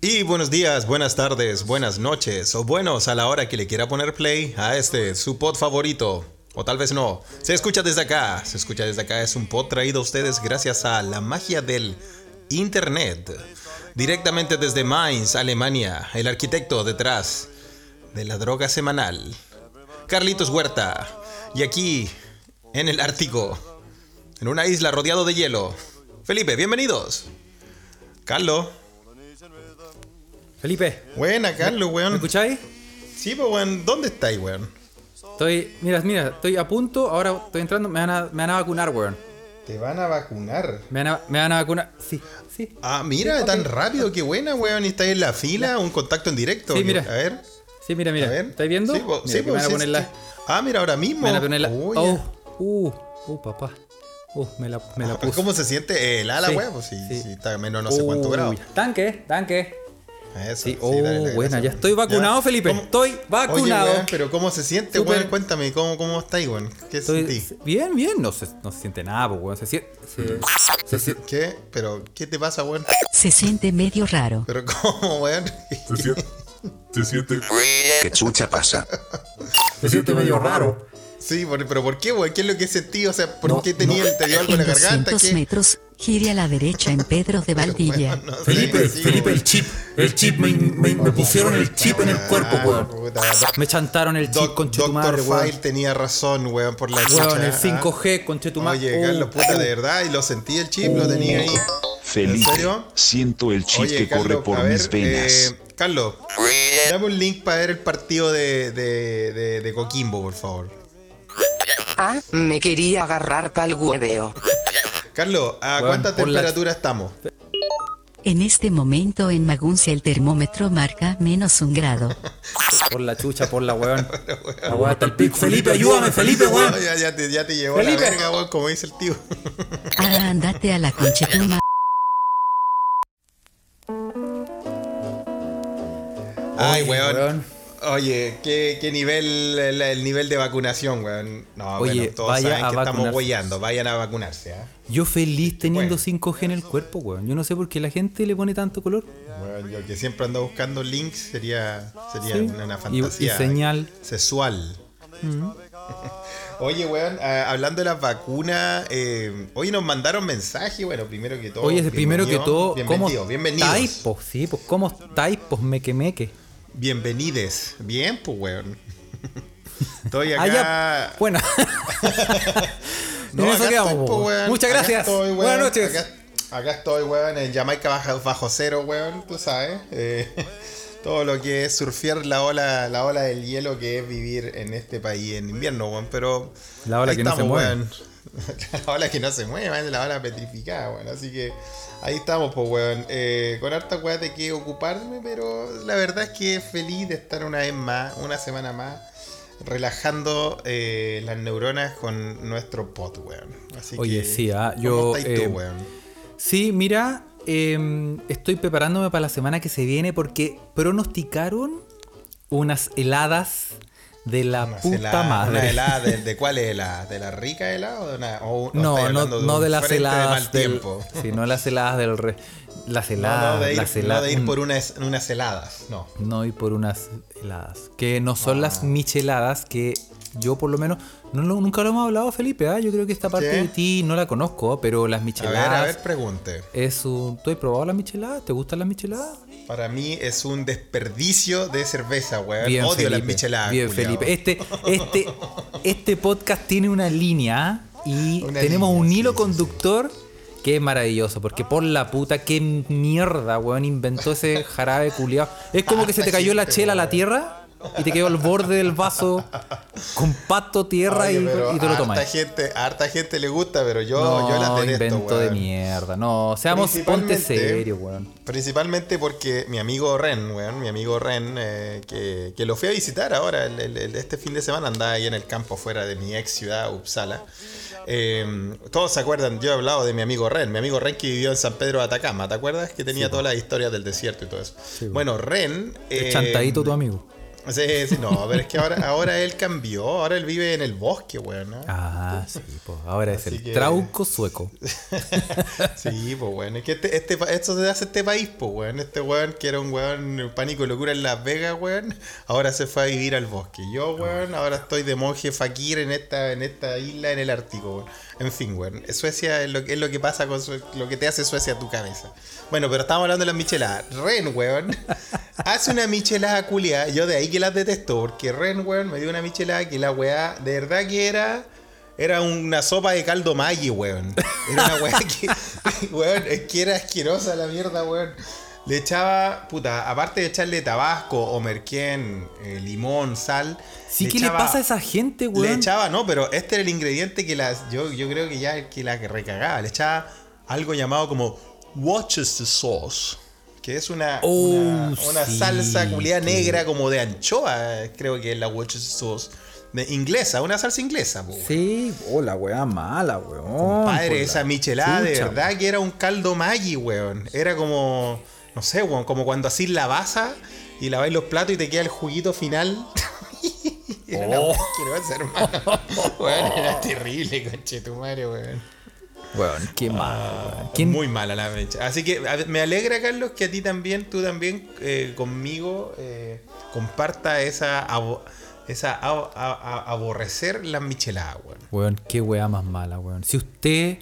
Y buenos días, buenas tardes, buenas noches o buenos a la hora que le quiera poner play a este, su pod favorito. O tal vez no. Se escucha desde acá. Se escucha desde acá. Es un pod traído a ustedes gracias a la magia del Internet. Directamente desde Mainz, Alemania. El arquitecto detrás de la droga semanal. Carlitos Huerta. Y aquí, en el Ártico. En una isla rodeado de hielo. Felipe, bienvenidos. Carlos. Felipe, Buena, Carlos, ¿me weón. escucháis? Sí, pues, weón. ¿Dónde estáis, weón? Estoy, mira, mira, estoy a punto, ahora estoy entrando, me van a, me van a vacunar, weón. Te van a vacunar. Me van a, me van a vacunar, sí, sí. Ah, mira, tan rápido, qué buena, weón. Y estáis en la fila, un contacto en directo. Sí, mira. A ver, Sí, mira, mira, a ver. ¿estáis viendo? Sí, po- Mira, sí, que po, me van a poner la, Ah, mira, ahora mismo. me van a poner la, Oh, oh, uh, uh, papá, uh, me la, me la puse. ¿Cómo se siente? El ala, Sí, weón. Pues sí, sí. sí, está menos no sé cuánto Uy, grado. Tanque, tanque. Eso, Sí, sí, oh, buena, ya estoy vacunado, Ya. Felipe. ¿Cómo- Estoy Oye, vacunado. pero ¿cómo se siente, Súper- weón? Cuéntame, ¿cómo, cómo estáis, weón? ¿Qué Estoy- sentís? bien, bien, no se, no se siente nada, pues, weón. Se siente, se, se siente- ¿Qué? ¿Pero qué te pasa, weón? Se siente medio raro. ¿Pero cómo, weón? Se siente. Se siente. ¿Qué chucha pasa? se siente medio raro. Sí, por- pero ¿por qué, weón? ¿Qué es lo que sentí? O sea, ¿por No, qué tenía, te dio algo en la garganta? 200 ¿Qué? metros, gire a la derecha en Pedro de Valdivia. No sé, Felipe, sí, Felipe, weón. el chip, el chip, me, me- me pusieron el chip en el cuerpo, Ah, weón. puta, Me chantaron el chip con Doctor Chetumare, File weón. tenía razón, weón, por la Weón, chucha, el ¿ah? 5G con Chetumare. Oye, Carlos, puta, de verdad, y lo sentí el chip, lo tenía ahí. Felipe, serio? siento el chip Oye, que Carlos, corre por mis venas. eh, Carlos, dame un link para ver el partido de, de, de, de Coquimbo, por favor. Ah, me quería agarrar pa'l hueveo. Carlos, ¿a cuánta la- temperatura estamos? En este momento en Maguncia el termómetro marca menos un grado. Por la chucha, por la weón. La weón hasta el pico. Felipe, ayúdame, Felipe, weón. Ya, ya te, ya te llevó Felipe. la verga, weón, como dice el tío. Ah, andate a la conchetuma. Ay, weón. weón. Oye, ¿qué, qué nivel, el, el nivel de vacunación, weón? No, Oye, bueno, todos vaya saben que estamos huellando, vayan a vacunarse, ¿ah? Yo feliz teniendo Bueno. 5G en el cuerpo, weón. Yo no sé por qué la gente le pone tanto color. Bueno, yo que siempre ando buscando links sería, sería Sí. una, una Y- y fantasía. señal. Sexual. Oye, weón, ah, hablando de las vacunas, eh, hoy nos mandaron mensaje, bueno, primero que todo. Oye, primero que todo, ¿cómo bienvenidos. estáis, po? Sí, pues, ¿cómo estáis, pues, meque meque? Bienvenides. Bien, pues, weón. Estoy acá. Ah, ya. Bueno. No, acá quedamos, estoy, po, weón. Muchas Acá gracias. estoy, weón. Buenas noches. Acá, acá estoy, weón, en Jamaica bajo, bajo cero, weón, tú sabes. Eh, todo lo que es surfear la ola, la ola del hielo que es vivir en este país en invierno, weón. Pero. La ola que no se mueve. weón. la ola que no se mueve, weón, la ola petrificada, weón. Así que ahí estamos, pues, weón. Eh, con harta weá de que ocuparme, pero la verdad es que feliz de estar una vez más, una semana más relajando eh, las neuronas con nuestro pod, weón. Así Oye, que, sí, ah, ¿cómo yo, tú, eh, weón? Sí, mira, eh, estoy preparándome para la semana que se viene porque pronosticaron unas heladas de la puta heladas- madre. ¿Una helada de, de cuál helada? ¿De la rica helada o de una.? O, o No, estáis no, hablando no de las heladas De mal del, tiempo. Sí, no las heladas del re, las No, heladas, no, de ir, las no de ir por unas, unas heladas, no. no ir por unas heladas, que no son Ah. las micheladas que yo por lo menos no nunca lo hemos hablado Felipe, ¿ah? yo creo que esta parte de ti no la conozco, pero las A micheladas ver, a ver, pregunte. es un ¿Tú has probado las micheladas? ¿Te gustan las micheladas? Para mí es un desperdicio de cerveza, weón. Bien, Odio Felipe. las micheladas. Bien, culiao. Felipe. Este, este, este podcast tiene una línea ¿ah? y Una tenemos línea, un sí, hilo sí, conductor que es maravilloso. Porque por la puta, qué mierda, weón, inventó ese jarabe culiao. Es como que se te cayó la chela a la tierra y te quedó al borde del vaso con tierra Oye, y, te lo tomas. harta gente, a harta gente le gusta, pero yo, No, yo la detesto, invento de weón. mierda. No, seamos ponte serio, weón. Principalmente porque mi amigo Ren, weón, mi amigo Ren, eh, que, que lo fui a visitar ahora, el- el- el- este fin de semana andaba ahí en el campo fuera de mi ex ciudad, Uppsala. Eh, todos se acuerdan, yo he hablado de mi amigo Ren, mi amigo Ren que vivió en San Pedro de Atacama, ¿te acuerdas? Que tenía todas las historias del desierto y todo eso. bueno, Ren... Eh, chantadito tu amigo. Sí, sí, no, pero es que ahora, ahora él cambió, ahora él vive en el bosque, weón, ¿no? Ah, sí, pues ahora es el que- trauco sueco. Sí, pues weón, es que este, este, esto se hace este país, pues weón. Este weón que era un weón pánico y locura en Las Vegas, weón, ahora se fue a vivir al bosque. Yo, weón, ahora estoy de monje fakir en esta, en esta isla en el Ártico, weón. En fin, weón, Suecia es lo, que- es lo que pasa con Sue- lo que te hace Suecia a tu cabeza. Bueno, pero estamos hablando de las micheladas. Ren, weón, hace una michelada culia. Yo de ahí que las detesto, porque Ren, weón, me dio una michelada que la weá, de verdad que era. Era una sopa de caldo Maggi, weón. Era una weá que. Weón, es que era asquerosa la mierda, weón. Le echaba, puta, aparte de echarle tabasco o merquén, eh, limón, sal. Sí, ¿qué le pasa a esa gente, Le weón? echaba, no, pero este era el ingrediente que las. Yo, yo creo que ya el que la recagaba. Le echaba algo llamado como Worcester sauce. Que es una, Oh, una, una sí, salsa culiada negra como de anchoa, creo que es la Worcester sauce. De inglesa, una salsa inglesa, po. Sí, oh, la weá mala, weón. Padre, por la esa michelada de verdad que era un caldo Maggi, weón. Era como, no sé, weón, como cuando así la basa y laváis los platos y te queda el juguito final. era Oh. asquerosa, hermano. Weón, era terrible, conche tu madre, weón. Weón, qué mal, weón. ¿Quién- Muy mala la mecha. Así que a me alegra, Carlos, que a ti también, tú también eh, conmigo eh, comparta esa, abo- esa aborrecer las micheladas, weón. Weón, qué weá más mala, weón. Si usted.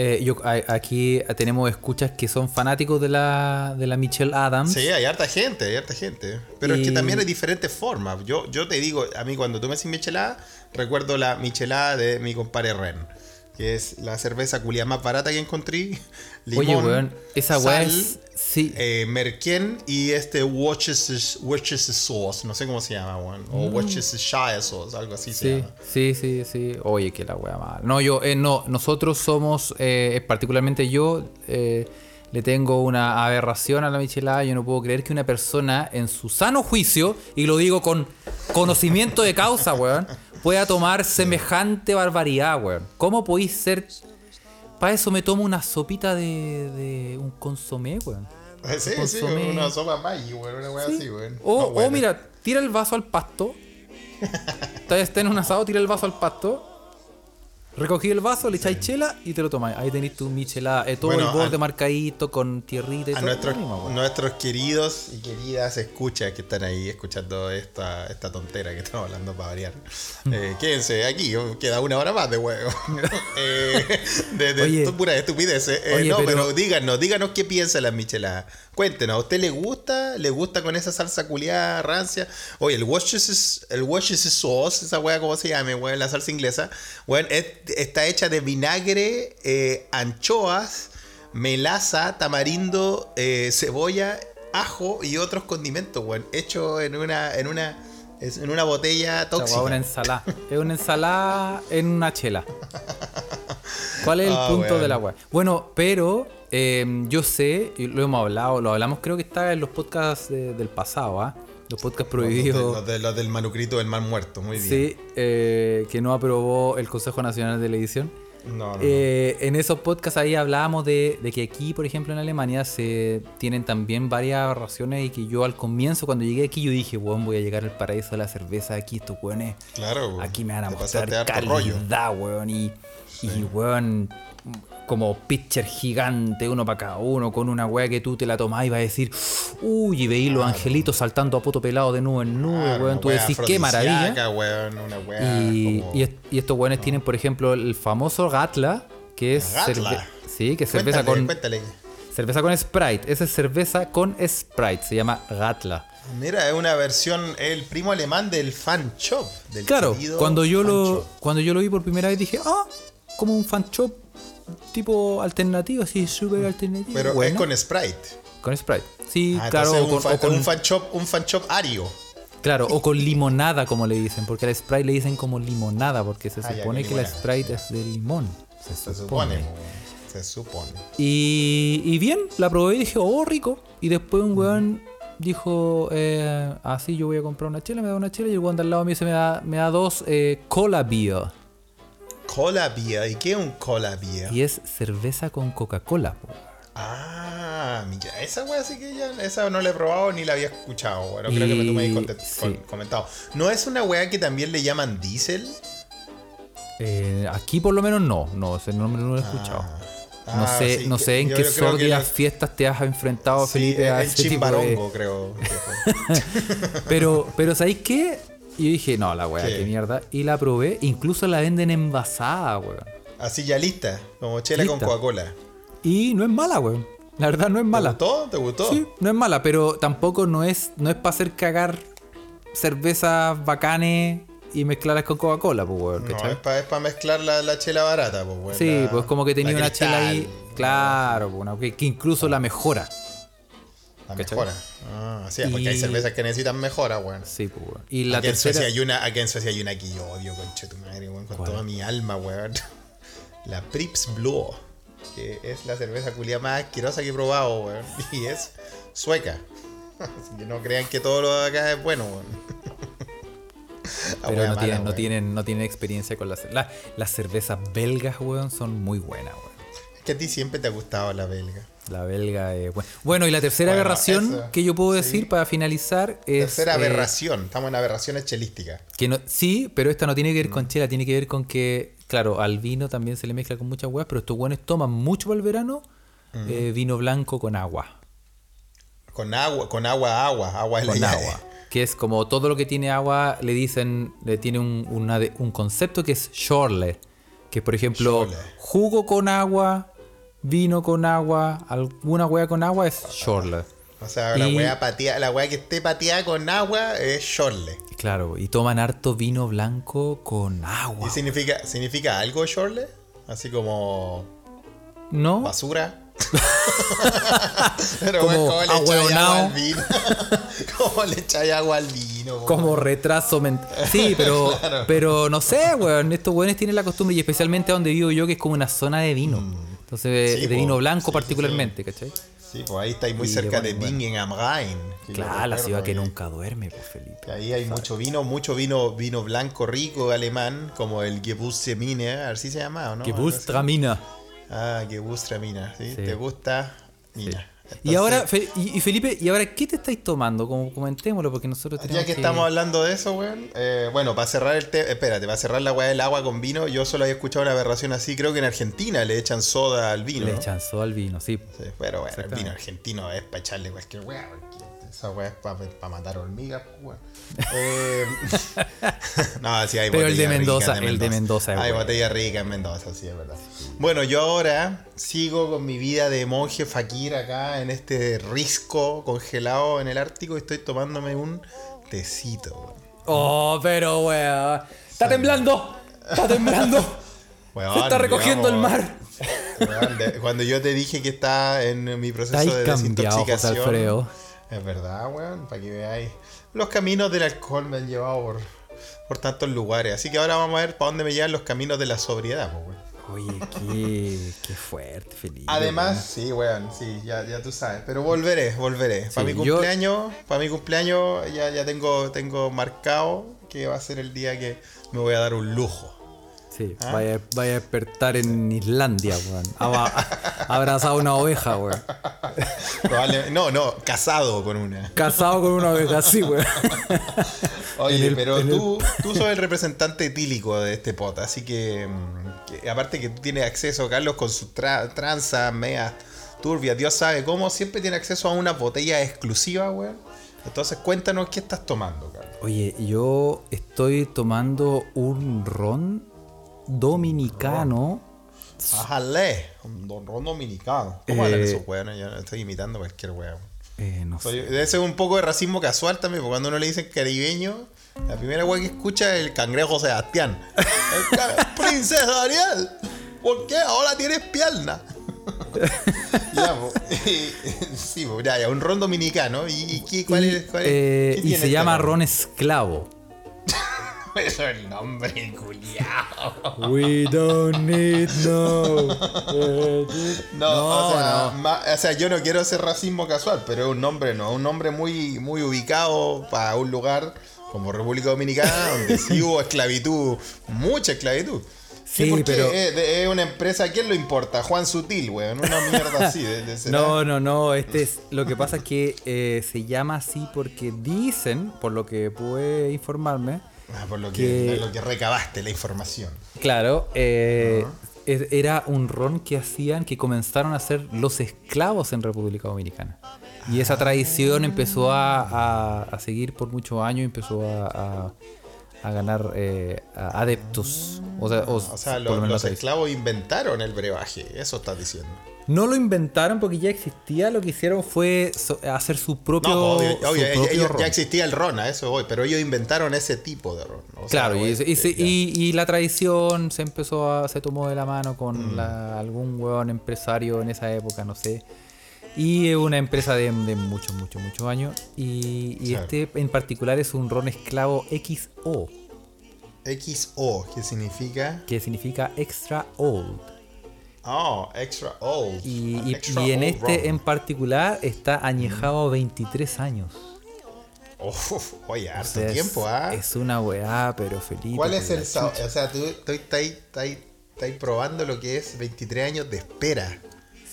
Eh, yo, a- aquí tenemos escuchas que son fanáticos de la, de la Michelle Adams. Sí, hay harta gente, hay harta gente. Pero es que también hay diferentes formas. Yo, yo te digo, a mí cuando tú me decís michelada, recuerdo la michelada de mi compadre Ren. Que es la cerveza culia más barata que encontré. Limón, Oye, weón, esa weá es. Sí. eh, merquén y este Worcestershire Worcestershire sauce. No sé cómo se llama, weón. O Worcestershire sauce, algo así se Mm. Llama. sí, sí, sí. Oye, que la wea mala. No, yo, eh, no, nosotros somos, eh, particularmente yo, eh, le tengo una aberración a la michelada. Yo no puedo creer que una persona en su sano juicio, y lo digo con conocimiento de causa, weón, pueda tomar semejante barbaridad, weón. ¿Cómo podéis ser... Para eso me tomo una sopita de, de un consomé, weón. Sí, sí, Consomé. una sopa Maggi, weón. Una weá así, weón. O, No, o mira, tira el vaso al pasto. Está en un asado, tira el vaso al pasto. Recogí el vaso, le echáis chela y te lo tomáis. Ahí tenéis tu michelada, eh, todo Bueno, el borde a- marcadito con tierrita y a todo. nuestros, weón. nuestros queridos y queridas escuchas que están ahí escuchando esta, esta tontera que estamos hablando para variar. Mm. Eh, quédense aquí, queda una hora más de juego. eh, de de Oye. pura estupidez. eh. Oye, no, pero... pero- díganos, díganos qué piensa la michelada. Cuéntenos, ¿a usted le gusta? ¿Le gusta con esa salsa culiada rancia? Oye, el Worcestershire el Worcestershire sauce, esa weá, ¿cómo se llama? la salsa inglesa. Weón, es- está hecha de vinagre, eh, anchoas, melaza, tamarindo, eh, cebolla, ajo y otros condimentos, weón. Hecho en una, en una, en una botella tóxica. es una ensalada. Es una ensalada en una chela. ¿Cuál es el Ah, punto weón. de la weá? Bueno, pero eh, yo sé, y lo hemos hablado, lo hablamos creo que está en los podcasts de- del pasado, ¿ah? Los podcasts Los, de- prohibidos. los de- los del manuscrito del mal muerto, muy bien. Sí, eh, que no aprobó el Consejo Nacional de la Edición. No, no, no. Eh, en esos podcasts ahí hablábamos de, de que aquí, por ejemplo, en Alemania se tienen también varias raciones y que yo al comienzo, cuando llegué aquí, yo dije, weón, voy a llegar al paraíso de la cerveza aquí, estos weones. Claro, weón. Aquí me van a mostrar calidad, weón. Y, y weón, como pitcher gigante, uno para cada uno, con una weá que tú te la tomás y vas a decir, uy, y veí los angelitos saltando a poto pelado de nube en nube, Claro, weón. Tú decís, qué maravilla. weón, una Y, como- y est- y estos weones tienen, por ejemplo, el famoso Gatla, que es Gatla. sí, que es cerveza con cuéntale. cerveza con Sprite. Esa es cerveza con Sprite, se llama Gatla. Mira, es una versión, el primo alemán del fan shop. Del Claro, cuando yo lo shop. cuando yo lo vi por primera vez dije, "Ah, como un fan shop tipo alternativo, así súper alternativo." Pero Bueno, es con Sprite. con Sprite. Sí, Ah, claro, o un, con, fan, o con- un fan shop, un fan shop ario. Claro, o con limonada como le dicen, porque al Sprite le dicen como limonada porque se Ah, ya, supone que que la. Sprite es de limón. Se Se supone. Se supone. Y, y bien, la probé y dije, oh, rico. Y después un weón dijo, eh, así yo voy a comprar una chela, me da una chela. Y el weón de al lado me dice, me da, me da dos eh, cola beer. Cola beer. ¿Y qué es un cola beer? Y es cerveza con Coca-Cola. Ah, Ah, mira, esa wea sí que ya, esa no la he probado ni la había escuchado, weón. No creo que me tú conte- sí. comentado. ¿No es una wea que también le llaman diésel? Eh, aquí por lo menos no, no, ese nombre no lo he escuchado. no Ah, sé, sí, no sé en yo qué la- fiestas te has enfrentado, Sí, Felipe, a el ese tipo de- chimbarongo, creo. Pero, pero ¿sabéis qué? Y yo dije, no, la weá, ¿Qué? qué mierda. Y la probé, incluso la venden envasada, weón. Así ya lista, como chela Lista. con Coca-Cola. Y no es mala, weón. La verdad no es ¿Te mala. gustó? ¿Te gustó? Sí, no es mala, pero tampoco no es, no es para hacer cagar cervezas bacanes y mezclarlas con Coca-Cola, pues, weón. No, es para mezclar la, la chela barata, pues, weón. Sí, la- pues como que tenía una chela ahí. Claro, pues, que, que incluso la mejora. La ¿cachai? mejora. Ah, sí, porque Y- hay cervezas que necesitan mejora, weón. Sí, pues, weón. Y la aquí, en tercera. Suecia hay una, aquí en Suecia hay una que yo odio, conche tu madre, weón, con ¿Cuál? toda mi alma, weón. La Prips Blue, que es la cerveza culia más asquerosa que he probado, weón. Y es sueca. Así que no crean que todo lo de acá es bueno, weón. Pero no, mala, tienen, no, weón. tienen, no tienen experiencia con las la- Las cervezas belgas, weón, son muy buenas, weón. Es que a ti siempre te ha gustado la belga. La belga es buena. Bueno, y la tercera Bueno, aberración eso, que yo puedo sí. decir para finalizar es. Tercera eh, aberración. Estamos en aberraciones chelísticas. que no, sí, pero esta no tiene que ver Mm. con chela, tiene que ver con que, claro, al vino también se le mezcla con muchas huevas, pero estos buenos toman mucho para el verano Mm. eh, vino blanco con agua. Con agua, con agua, agua, agua la Con agua. Que es como todo lo que tiene agua, le dicen, le tiene un, una de- un concepto que es shorle. Que es, por ejemplo, Shorle. jugo con agua, vino con agua, alguna hueá con agua es shorle. O sea, la Y- weá patea, la weá que esté pateada con agua es shorle. Claro, y toman harto vino blanco con agua. ¿Y significa, significa algo shorle? Así como ¿No? basura. Pero Como weón, ¿cómo le echáis agua al vino? ¿Cómo le echáis agua al vino? Como retraso mental. Sí, pero, Claro. pero no sé, weón. Estos weones tienen la costumbre, y especialmente donde vivo yo, que es como una zona de vino. Entonces. Sí, de po. vino blanco Sí, sí, particularmente, ¿cachai? Sí, pues ahí estáis muy Y cerca de bueno. Bingen am Rhein. Claro, la ciudad que nunca duerme, pues Felipe. ahí hay mucho vino, mucho vino, vino blanco rico alemán, como el Gewürztraminer, así se llama, ¿o no? Gewürztraminer. Ah, Gewürztraminer, ¿sí? Sí. ¿Te gusta? Mira. Y ahora, Fe- y, y Felipe, ¿y ahora qué te estáis tomando? Como comentémoslo, porque nosotros tenemos Ya que estamos hablando de eso, weón. eh, bueno, para cerrar el tema. Espérate, para cerrar la weá del agua con vino, yo solo había escuchado una aberración así. Creo que en Argentina le echan soda al vino. Le ¿no? echan soda al vino, sí. Sí, pero bueno, el vino argentino es para echarle cualquier weá. porque Esa weá es para matar hormigas, pues, weón. Eh, no, sí, hay Pero el de Mendoza, ricas el de Mendoza Hay botella rica en Mendoza, sí, es verdad. Bueno, yo ahora sigo con mi vida de monje fakir acá en este risco congelado en el Ártico y estoy tomándome un tecito, weón. Oh, pero weón. Está temblando. Está temblando. Weón, Se está recogiendo el mar. weón, de- cuando yo te dije que está en mi proceso de desintoxicación. Es verdad, weón, para que veáis. Los caminos del alcohol me han llevado por, por tantos lugares. Así que ahora vamos a ver para dónde me llevan los caminos de la sobriedad, pues, weón. Oye, qué, qué fuerte, Felipe. Además, sí, weón, sí, ya, ya tú sabes. Pero volveré, volveré. para mi yo- cumpleaños, para mi cumpleaños ya, ya tengo, tengo marcado que va a ser el día que me voy a dar un lujo. Sí, ¿Ah? vaya, vaya a despertar en Islandia, weón. Abrazado a una oveja, weón. Probable- no, no, casado con una. Casado con una oveja, sí, weón. Oye, el- pero en el- tú, tú sos el representante etílico de este pot, así que, mm, que aparte que tú tienes acceso, Carlos, con sus tra tranzas, meas turbias, Dios sabe cómo, siempre tiene acceso a una botella exclusiva, weón. Entonces cuéntanos qué estás tomando, Carlos. Oye, yo estoy tomando un ron dominicano. Ajale, un don ron dominicano. ¿Cómo hablan Eh, esos weones? Yo estoy imitando cualquier weón. Eh, no Soy- sé. Debe ser un poco de racismo casual también, porque cuando uno le dicen caribeño, la primera weá que escucha es el cangrejo Sebastián. Princesa Ariel, ¿por qué ahora tienes pierna? ya, sí, ya, ya, un ron dominicano. ¿Y, cuál Y, es? cuál es- eh, qué y se este llama ron esclavo. Eso es el nombre, culiao. We don't need no. No, o, sea, ma- o sea, yo no quiero hacer racismo casual, pero es un nombre, no, un nombre muy, muy ubicado para un lugar como República Dominicana, donde sí hubo esclavitud, mucha esclavitud. Sí, pero- Es, de- es una empresa, ¿a quién lo importa? Juan Sutil, weón. Una mierda así. De, de- será- No, no, no. Este es, lo que pasa es que eh, se llama así porque dicen, por lo que pude informarme, Ah, por lo que, que- de lo que recabaste la información. claro, eh, era un ron que hacían que comenzaron a hacer los esclavos en República Dominicana. Y esa tradición empezó a, a- a seguir por muchos años y empezó a, ganar eh, adeptos. O sea, o- O los tradición. esclavos inventaron el brebaje. Eso estás diciendo. No lo inventaron porque ya existía, lo que hicieron fue so- hacer su propio, No, obvio, su obvio, propio ellos- ron. ya existía el ron, a eso voy, pero ellos inventaron ese tipo de ron. O sea, Claro, y, se- y- y la tradición se empezó a, se tomó de la mano Mm. con la- algún hueón empresario en esa época, no sé. Y es una empresa de, de muchos, muchos, muchos años. Y, y Claro. este en particular es un ron esclavo XO, XO, que significa. que significa extra old. Oh, extra old. Y, An y- extra y en old este en particular está añejado a 23 años. Uf, oye, O harto sea, tiempo, ¿ah? Es una weá, pero feliz. ¿Cuál es el sabor? O sea, tú estás probando lo que es 23 años de espera.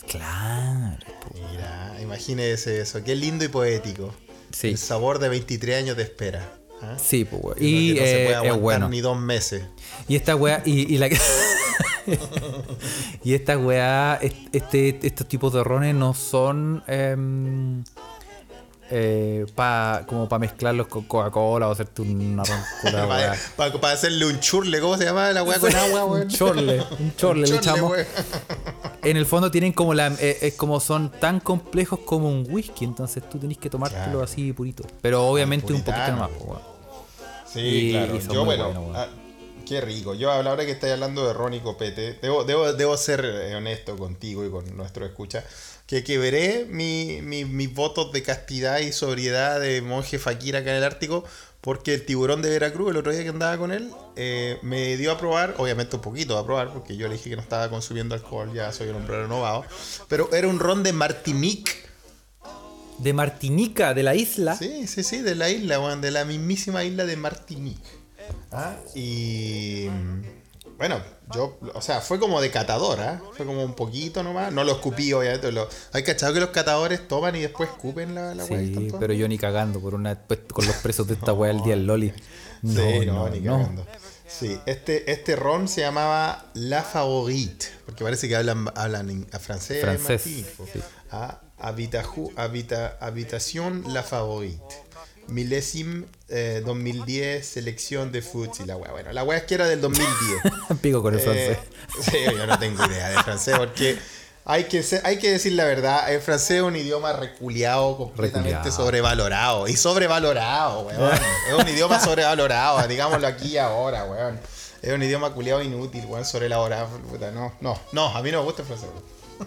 Claro. Mira, imagínese eso. Qué lindo y poético. Sí. El sabor de 23 años de espera. ¿ah? Sí, pues, Y que no se eh, puede es aguantar bueno. ni dos meses. Y esta weá, y, y la Y esta weá, est- este, estos tipos de rones no son em, eh, pa, como para mezclarlos con Coca-Cola o hacerte una ron con la weá. Para hacerle un churle, ¿cómo se llama la weá con agua, un weón? chorle, un chorle le echamos. En el fondo tienen como la eh, es como son tan complejos como un whisky, entonces tú tenés que tomártelo Claro. así purito. Pero obviamente un poquito más, weón. Sí, Y- claro. y Yo, bueno, qué rico. Yo, a la hora que estáis hablando de ron y copete, debo, debo, debo ser eh, honesto contigo y con nuestro escucha, que quebré mi- mi- mis votos de castidad y sobriedad de monje fakir acá en el Ártico, porque el tiburón de Veracruz, el otro día que andaba con él, eh, me dio a probar, obviamente un poquito a probar, porque yo le dije que no estaba consumiendo alcohol, ya soy un hombre renovado, pero era un ron de Martinique. De Martinica, de la isla. Sí, sí, sí, de la isla, weón, de la mismísima isla de Martinique. Ah, y bueno, yo, o sea, fue como de catador, ¿ah? Fue como un poquito nomás. No lo escupí, obviamente. Lo, hay cachado que los catadores toman y después escupen la, la Sí, pero yo ni cagando por una pues, con los presos de esta weá el día del Loli. No, sí, no, no, ni no. cagando. Sí, este, este ron se llamaba La Favorite, porque parece que hablan, hablan a francés. Francés, sí. Ah, habitación La Favorite. Milésime eh, 2010, selección de Foods y la weá. Bueno, la weá es que era del 2010. Pico con el francés. Eh, sí, yo no tengo idea de francés porque hay que, ser- hay que decir la verdad, el francés es un idioma reculeado, completamente Reculeado. sobrevalorado. Y sobrevalorado, weón. es un idioma sobrevalorado, digámoslo aquí y ahora, weón. Es un idioma culiado inútil, weón, sobrevalorado. puta, No, no, no, a mí no me gusta el francés, weón.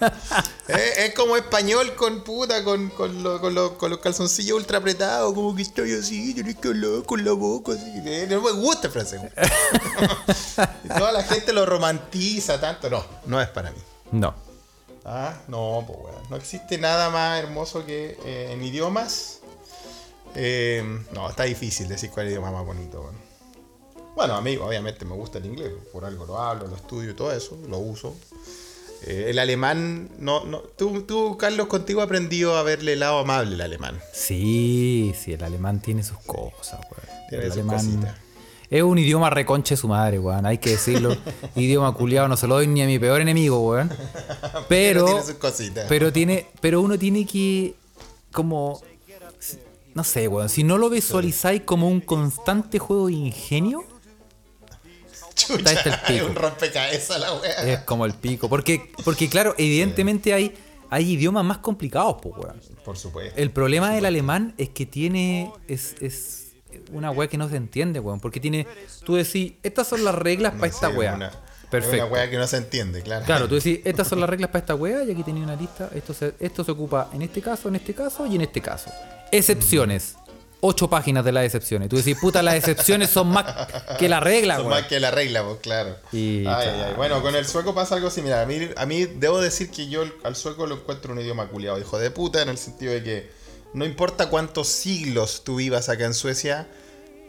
es, es como español con puta, con, con, lo- con lo- con los calzoncillos ultra apretados, como que estoy así, tenés que hablar con la boca así. Eh, No me gusta el francés. toda la gente lo romantiza tanto. No, no es para mí. No. Ah, no, pues. No existe nada más hermoso que eh, en idiomas. eh, no, está difícil decir cuál idioma es más bonito, weón. Bueno, a mí obviamente me gusta el inglés, por algo lo hablo, lo estudio y todo eso, lo uso. Eh, el alemán, no, no. Tú, tú, Carlos, contigo aprendido a verle el lado amable el alemán. Sí, sí, el alemán tiene sus cosas, weón. Tiene el sus alemán cositas. es un idioma reconche su madre, weón. Hay que decirlo. idioma culiado no se lo doy ni a mi peor enemigo, weón. Pero, tiene sus cositas. pero tiene, pero uno tiene que como no sé, weón. Si no lo visualizáis como un constante juego de ingenio, Chucha, está el hay pico. un rompecabezas la wea. es como el pico. Porque, porque claro, evidentemente hay, hay idiomas más complicados, pues, weón. Por supuesto. El problema del alemán es que tiene. Es, es una weá que no se entiende, weón. Porque tiene. Tú decís, estas son las reglas para esta weá. una- Perfecto. Es una wea que no se entiende, claro. Claro, tú decís, estas son las reglas para esta weá, y aquí tenía una lista. Esto se, esto se ocupa en este caso, en este caso y en este caso. Excepciones. Ocho páginas de las excepciones. Tú decís, puta, las excepciones son más que la regla, Son más que la regla, pues claro. Y, Ay, ay, claro. ay. Bueno, con el sueco pasa algo similar. A mí, a mí debo decir que yo al sueco lo encuentro un idioma culiado, hijo de puta, en el sentido de que no importa cuántos siglos tú vivas acá en Suecia,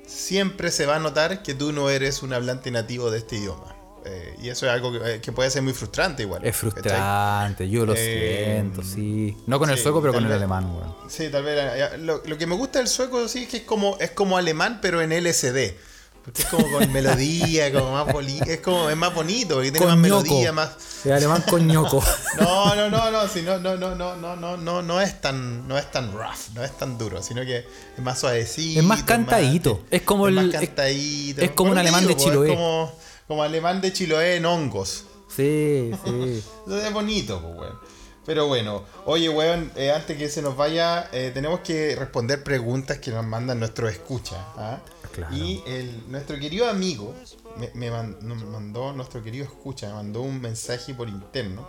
siempre se va a notar que tú no eres un hablante nativo de este idioma. Eh, y eso es algo que, eh, que puede ser muy frustrante igual. Es frustrante, yo lo Eh, siento, sí. No con el sí, sueco, pero con tal el vez. alemán. Sí, tal vez. eh, Lo, lo que me gusta del sueco sí es que es como, es como alemán, pero en LSD. Porque es como con melodía, como más es como es más bonito, porque tiene más Con melodía, ñoco. más. El alemán con ñoco. No, no, no, no, si no, no, no, no, no, no, no, no es tan, no es tan rough, no es tan duro, sino que es más suavecito. Es más cantadito. Es como es el- más cantadito. es como un Por eso alemán de po, Chiloé. Es como, como alemán de Chiloé en hongos. Sí, sí. Eso es bonito, pues, weón. Pero bueno, oye, weón, eh, antes que se nos vaya, eh, tenemos que responder preguntas que nos mandan nuestros escuchas. ¿ah? Claro. Y el, nuestro querido amigo me, me man- nos mandó, nuestro querido escucha, me mandó un mensaje por interno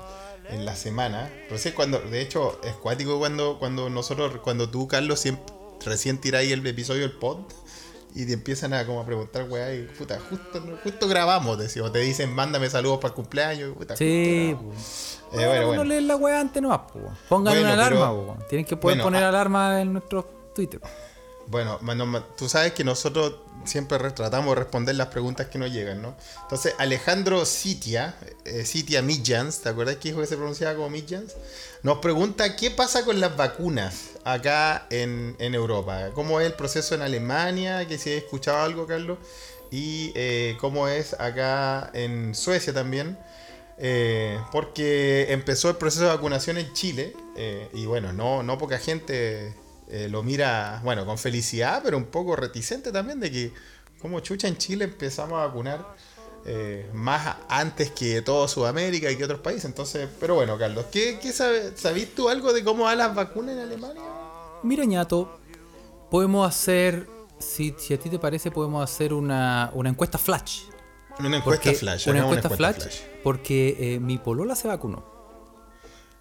en la semana. Recién cuando, de hecho, es cuático cuando, cuando nosotros, cuando tú, Carlos, siempre, recién tiráis el episodio del pod. Y te empiezan a como a preguntar, weá, y puta, justo, justo grabamos, decimos, te dicen, mándame saludos para el cumpleaños, y puta, Sí, justo po. Eh, bueno, no bueno. leen la weá antes nomás, po. Pongan Bueno, una alarma, pero- po. Tienen que poder poner ah- alarma en nuestro Twitter. Bueno, mano, ma- tú sabes que nosotros siempre re- tratamos de responder las preguntas que nos llegan, ¿no? Entonces, Alejandro Sitia, eh, Sitia ¿te acuerdas que dijo que se pronunciaba como Midjans? Nos pregunta qué pasa con las vacunas acá en, en Europa. ¿Cómo es el proceso en Alemania? Que si has escuchado algo, Carlos. Y eh, cómo es acá en Suecia también. Eh, porque empezó el proceso de vacunación en Chile. eh, y bueno, no, no poca gente eh, lo mira, bueno, con felicidad, pero un poco reticente también de que como chucha en Chile empezamos a vacunar eh, más antes que todo Sudamérica y que otros países. Entonces, pero bueno, Carlos, ¿qué, qué sabe, ¿sabís tú algo de cómo van las vacunas en Alemania? Mira, ñato, podemos hacer, si, si a ti te parece, podemos hacer una, una encuesta flash. Una encuesta Porque- flash. Una encuesta, flash, porque eh, mi polola se vacunó.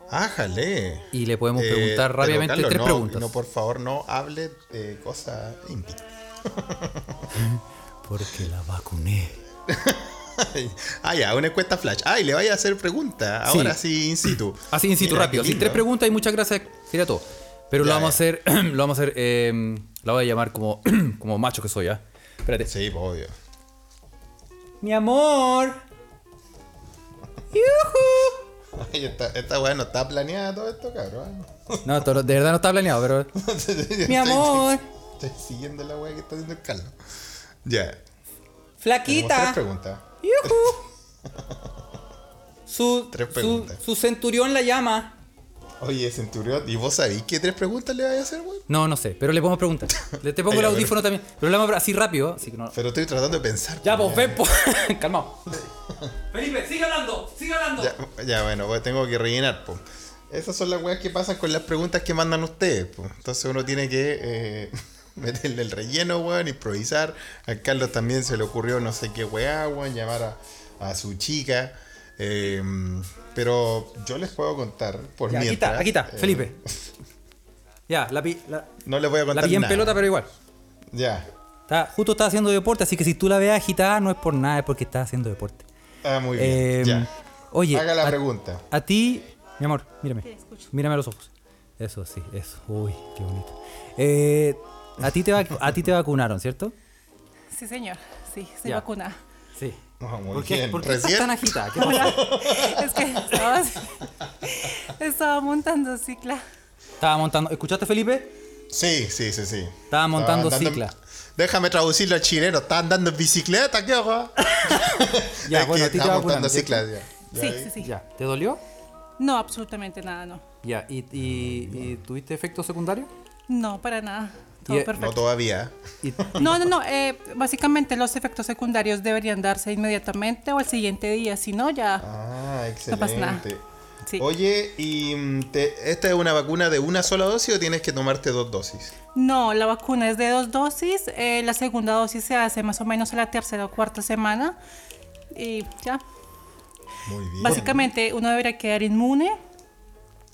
Ájale. Y le podemos Eh, preguntar rápidamente Carlos, tres no, preguntas. No, por favor, no hable de cosas íntimas. Porque la vacuné. ah, ya, una encuesta flash. Ah, y le vaya a hacer preguntas. Sí. Ahora sí, in situ. Así in situ, Mira, rápido. lindo. tres preguntas y muchas gracias. Sería todo. Pero Ya, lo vamos a hacer. lo vamos a hacer. eh, la voy a llamar como, como macho que soy, ¿ah? Espérate. Sí, pues, obvio. Mi amor. Yujú. Oye, esta, esta weá no está planeada todo esto, cabrón. No, de verdad no está planeado, pero. Mi amor. Estoy, estoy siguiendo la weá que está haciendo el Carlos. Ya. Tenemos tres Flaquita. preguntas. Su, Tres preguntas. su centurión la llama. Oye, Centurión, ¿y vos sabéis qué tres preguntas le vais a hacer, weón? No, no sé, pero le podemos preguntar. Le te pongo el pero- audífono también. Pero le vamos a así rápido, así que no. Pero estoy tratando de pensar. Ya, pues, ven, po. Calmado. Felipe, sigue hablando, sigue hablando. Ya, ya, bueno, pues tengo que rellenar, pues. Esas son las weas que pasan con las preguntas que mandan ustedes, pues. Entonces uno tiene que eh, meterle el relleno, weón, improvisar. A Carlos también se le ocurrió no sé qué weá, weón, llamar a, a su chica. Eh, pero yo les puedo contar, por Ya, aquí mientras. está, aquí está, eh, Felipe. Ya, la, pi- la, No les voy a la contar pillé en nada. pelota, pero igual. Ya. Está, justo está haciendo deporte, así que si tú la ves agitada, no es por nada, es porque está haciendo deporte. Ah, muy bien. Eh, ya. Oye, Haga la a- pregunta. A ti, mi amor, mírame. Mírame a los ojos. Eso, sí, eso. Uy, qué bonito. Eh, a, ti te vac- a ti te vacunaron, ¿cierto? Sí, señor. Sí, estoy Ya. vacunada. Sí. Ah, muy ¿Por qué, bien. por qué estás Recién- tan agitada? ¿Qué pasó? Es que estaba, estaba montando cicla. Estaba montando. ¿Escuchaste, Felipe? Sí, sí, sí, sí. Estaba montando andando- cicla. Déjame traducirlo al chileno. Está andando en bicicleta, ¿qué hago? Ya, Es bueno, que a ti te está vacunaron, montando cicla. ya. Sí, sí, sí. Ya. ¿Te dolió? No, absolutamente nada, no. Ya. ¿Y, y, y tuviste efectos secundarios? No, para nada. Todo Y, eh, No todavía. Y- No, no, no. eh, básicamente los efectos secundarios deberían darse inmediatamente o al siguiente día. Si no, ya. Ah, No pasa nada. excelente. Sí. Oye, ¿y mm, te- esta es una vacuna de una sola dosis o tienes que tomarte dos dosis? No, la vacuna es de dos dosis. eh, la segunda dosis se hace más o menos a la tercera o cuarta semana. Y ya. Muy bien. Básicamente uno debería quedar inmune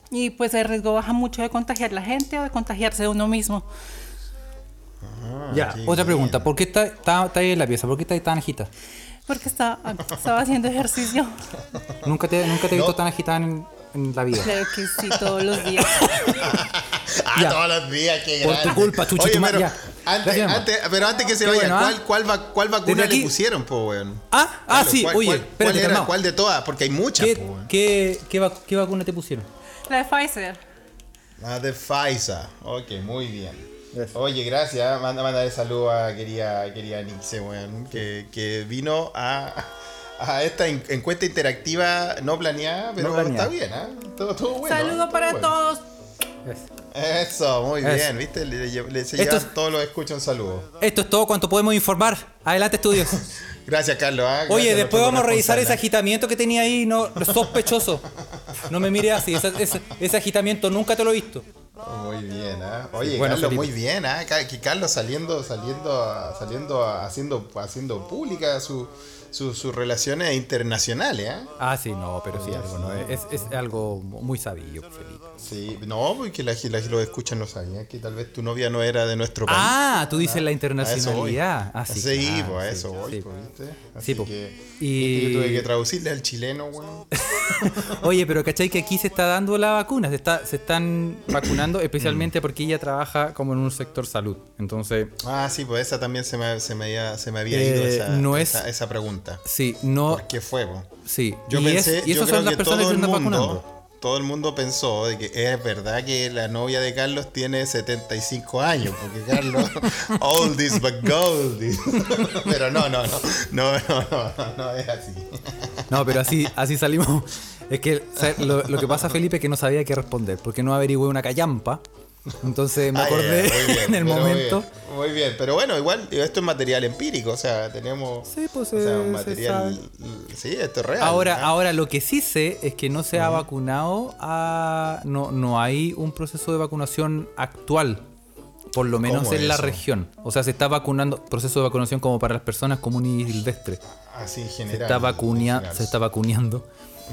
y pues el riesgo baja mucho de contagiar a la gente o de contagiarse de uno mismo. Ah, ya. Otra bien. pregunta. ¿Por qué está, está, está ahí en la pieza? ¿Por qué está ahí tan agitada? Porque estaba, estaba haciendo ejercicio. Nunca te, nunca te he No. visto tan agitada en, en la vida. Claro que sí, todos los días. Ah, Ya. todos los días, qué Por tu culpa, chucha Oye, tu pero. Antes, antes, pero antes que se Qué vaya, bueno, ¿ah? ¿cuál, cuál, va- cuál vacuna le pusieron, po, weón? Ah, ah, sí, ¿cuál- oye, cuál- espérate, ¿cuál, era. ¿Cuál de todas? Porque hay muchas, ¿Qué, po, weón. qué, qué, vac- qué vacuna te pusieron? La de Pfizer. La de Pfizer. Ok, muy bien. Oye, gracias. Manda, mandarle saludo a querida, querida Nixe, weón, que, que vino a, a esta en- encuesta interactiva no planeada, pero No planeada. está bien, ¿ah? Todo, todo bueno. Saludos todo para bueno. todos. Eso, muy Eso. bien, ¿viste? Le, le- le- se llevan es- todos los escuchas un saludo. Esto es todo cuanto podemos informar. Adelante, estudios. Gracias, Carlos. Gracias Oye, después vamos a revisar ese agitamiento que tenía ahí, no, sospechoso. No me mire así, ese, ese- ese agitamiento nunca te lo he visto. Muy bien, ¿ah? Oye, bueno, Carlos, Felipe. muy bien, ¿ah? Ca- Que Carlos saliendo, saliendo, saliendo, a- haciendo, haciendo pública su- su- sus relaciones internacionales, ¿ah? Ah, sí, no, pero sí, algo, no, es, es algo muy sabio, Felipe. Sí, no, porque la, la escuchan no sabían que tal vez tu novia no era de nuestro país. Ah, tú dices la A eso voy. internacionalidad. Ah, sí, claro, pues a sí, eso voy, sí. pues, ¿viste? Así Sí, po. que, Y- tuve que traducirle al chileno, weón. Oye, pero ¿cachai que aquí se está dando la vacuna? Se, está, se están vacunando, especialmente porque ella trabaja como en un sector salud. Entonces, Ah, sí, pues esa también se me, se me, había, se me había Eh, ido esa, no es- esa, esa pregunta. Sí, no. ¿Por qué fue, po? Sí, Yo y, pensé, es- y esas son las que personas que se están mundo, vacunando. todo el mundo pensó de que es verdad que la novia de Carlos tiene 75 años, porque Carlos, oldies but goldies. Pero no, no, no, no, no, no, no, no es así. No, pero así, así salimos. Es que lo que pasa, Felipe, es que no sabía qué responder, porque no averigüé una callampa. Entonces me Ah, acordé bien, en el momento. Muy bien, muy bien, pero bueno, igual esto es material empírico, o sea, tenemos Sí, pues, o sea, eh, se material, sí, esto es real. Ahora, ¿ah? ahora lo que sí sé es que no se ha vacunado a. No, no hay un proceso de vacunación actual. Por lo menos ¿Cómo en la región. O sea, se está vacunando. Proceso de vacunación como para las personas comunes y silvestres. así en Se general. está, en vacunia, general, se está vacuneando.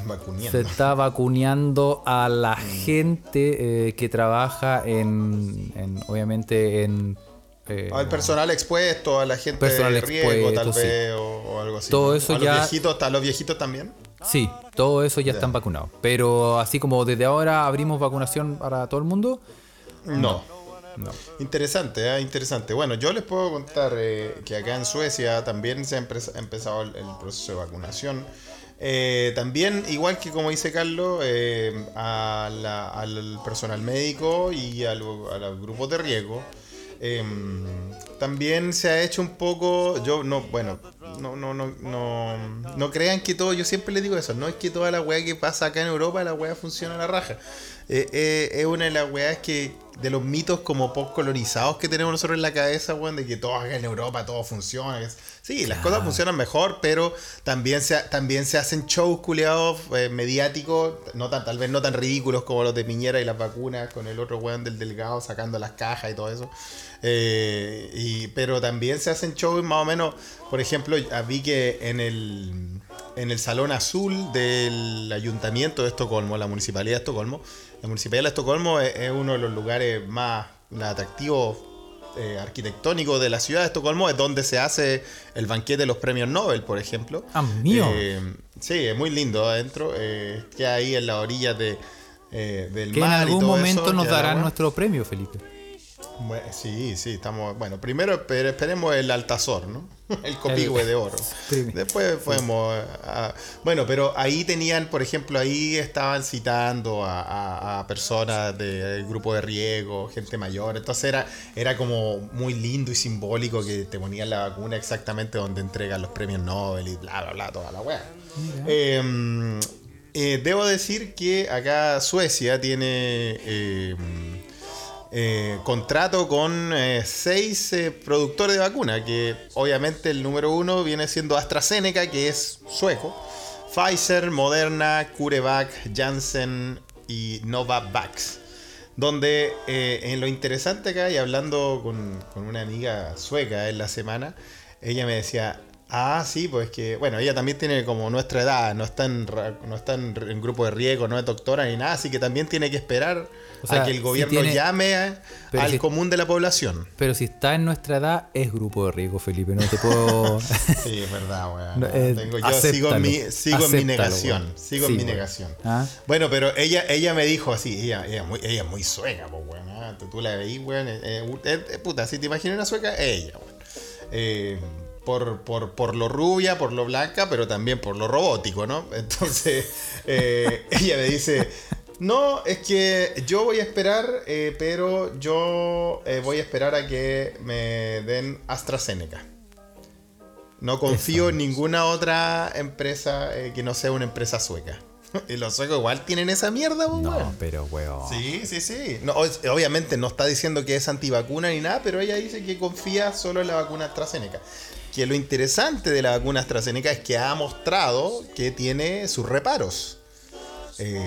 Vacuneando. Se está vacuneando a la gente eh, que trabaja en, en, obviamente en eh, Al personal expuesto, a la gente Personal de riesgo, tal expuesto, sí. vez, o, o algo así. Todo ¿no? eso ¿A ya- Los viejitos, ¿A los viejitos también? Sí, todo eso ya están vacunados. Pero así como desde ahora abrimos vacunación para todo el mundo, No. Interesante, ¿eh? interesante. Bueno, yo les puedo contar eh, que acá en Suecia también se ha empe- ha empezado el, el proceso de vacunación. Eh, también, igual que como dice Carlos, eh, al personal médico y a, lo- los grupos de riesgo. eh, también se ha hecho un poco, yo no, bueno, no, no, no, no, no crean que todo, yo siempre les digo eso, no es que toda la weá que pasa acá en Europa, la weá funciona a la raja. Eh, es una de las weas que, de los mitos como post colonizados que tenemos nosotros en la cabeza, weón, de que todo acá en Europa todo funciona. Sí, las cosas funcionan mejor, pero también se, también se hacen shows culiados eh, mediáticos, no tan, tal vez no tan ridículos como los de Piñera y las vacunas, con el otro weón del delgado sacando las cajas y todo eso. Eh, y, pero también se hacen shows más o menos, por ejemplo, vi que en el, en el Salón Azul del Ayuntamiento de Estocolmo, la Municipalidad de Estocolmo, la Municipalidad de Estocolmo es, es uno de los lugares más atractivos eh, arquitectónicos de la ciudad de Estocolmo, es donde se hace el banquete de los premios Nobel, por ejemplo. Ah, mío. Eh, sí, es muy lindo adentro, eh, queda ahí en la orilla de, eh, del que en mar y algún todo momento eso, nos darán nuestro premio, Felipe. Bueno, sí, sí, estamos. Bueno, primero esper- esperemos el Altazor, ¿no? El copigüe de oro. Después ah, bueno, pero ahí tenían, por ejemplo, ahí estaban citando a, a- a personas del grupo de riego, gente mayor. Entonces era, era como muy lindo y simbólico que te ponían la vacuna exactamente donde entregan los premios Nobel y bla, bla, bla, toda la weá. Eh, eh, debo decir que acá Suecia tiene. eh, eh, contrato con eh, seis eh, productores de vacuna, que obviamente el número uno viene siendo AstraZeneca, que es sueco, Pfizer, Moderna, CureVac, Janssen y Novavax. Donde en lo interesante acá, y hablando con una amiga sueca en la semana, ella me decía, Ah, sí, pues que, bueno, ella también tiene como nuestra edad, no está en, no está en, en grupo de riesgo, no es doctora ni nada, así que también tiene que esperar O sea, a que el si gobierno tiene- llame a- al si- común de la población. Pero si está en nuestra edad, es grupo de riesgo, Felipe. No te puedo. Sí, es verdad, weón. No, eh, tengo- yo sigo en mi, sigo en mi negación, weón. sigo Sí, en mi weón. negación. ¿Ah? Bueno, pero ella, ella me dijo así, ella, ella, muy, ella es muy sueca, pues, weón. ¿ah? Tú, la veís, weón. eh, eh, eh, puta, si te imaginas una sueca, ella, weón. Eh, por, por, por lo rubia, por lo blanca, pero también por lo robótico, ¿no? Entonces, eh, ella me dice, no, es que yo voy a esperar, eh, pero yo eh, voy a esperar a que me den AstraZeneca. No confío en ninguna otra empresa que no sea una empresa sueca. Y los suecos igual tienen esa mierda, pues, No, weón. pero weón. Sí, sí, sí. No, obviamente no está diciendo que es antivacuna ni nada, pero ella dice que confía solo en la vacuna AstraZeneca. Que lo interesante de la vacuna AstraZeneca es que ha mostrado que tiene sus reparos. Eh,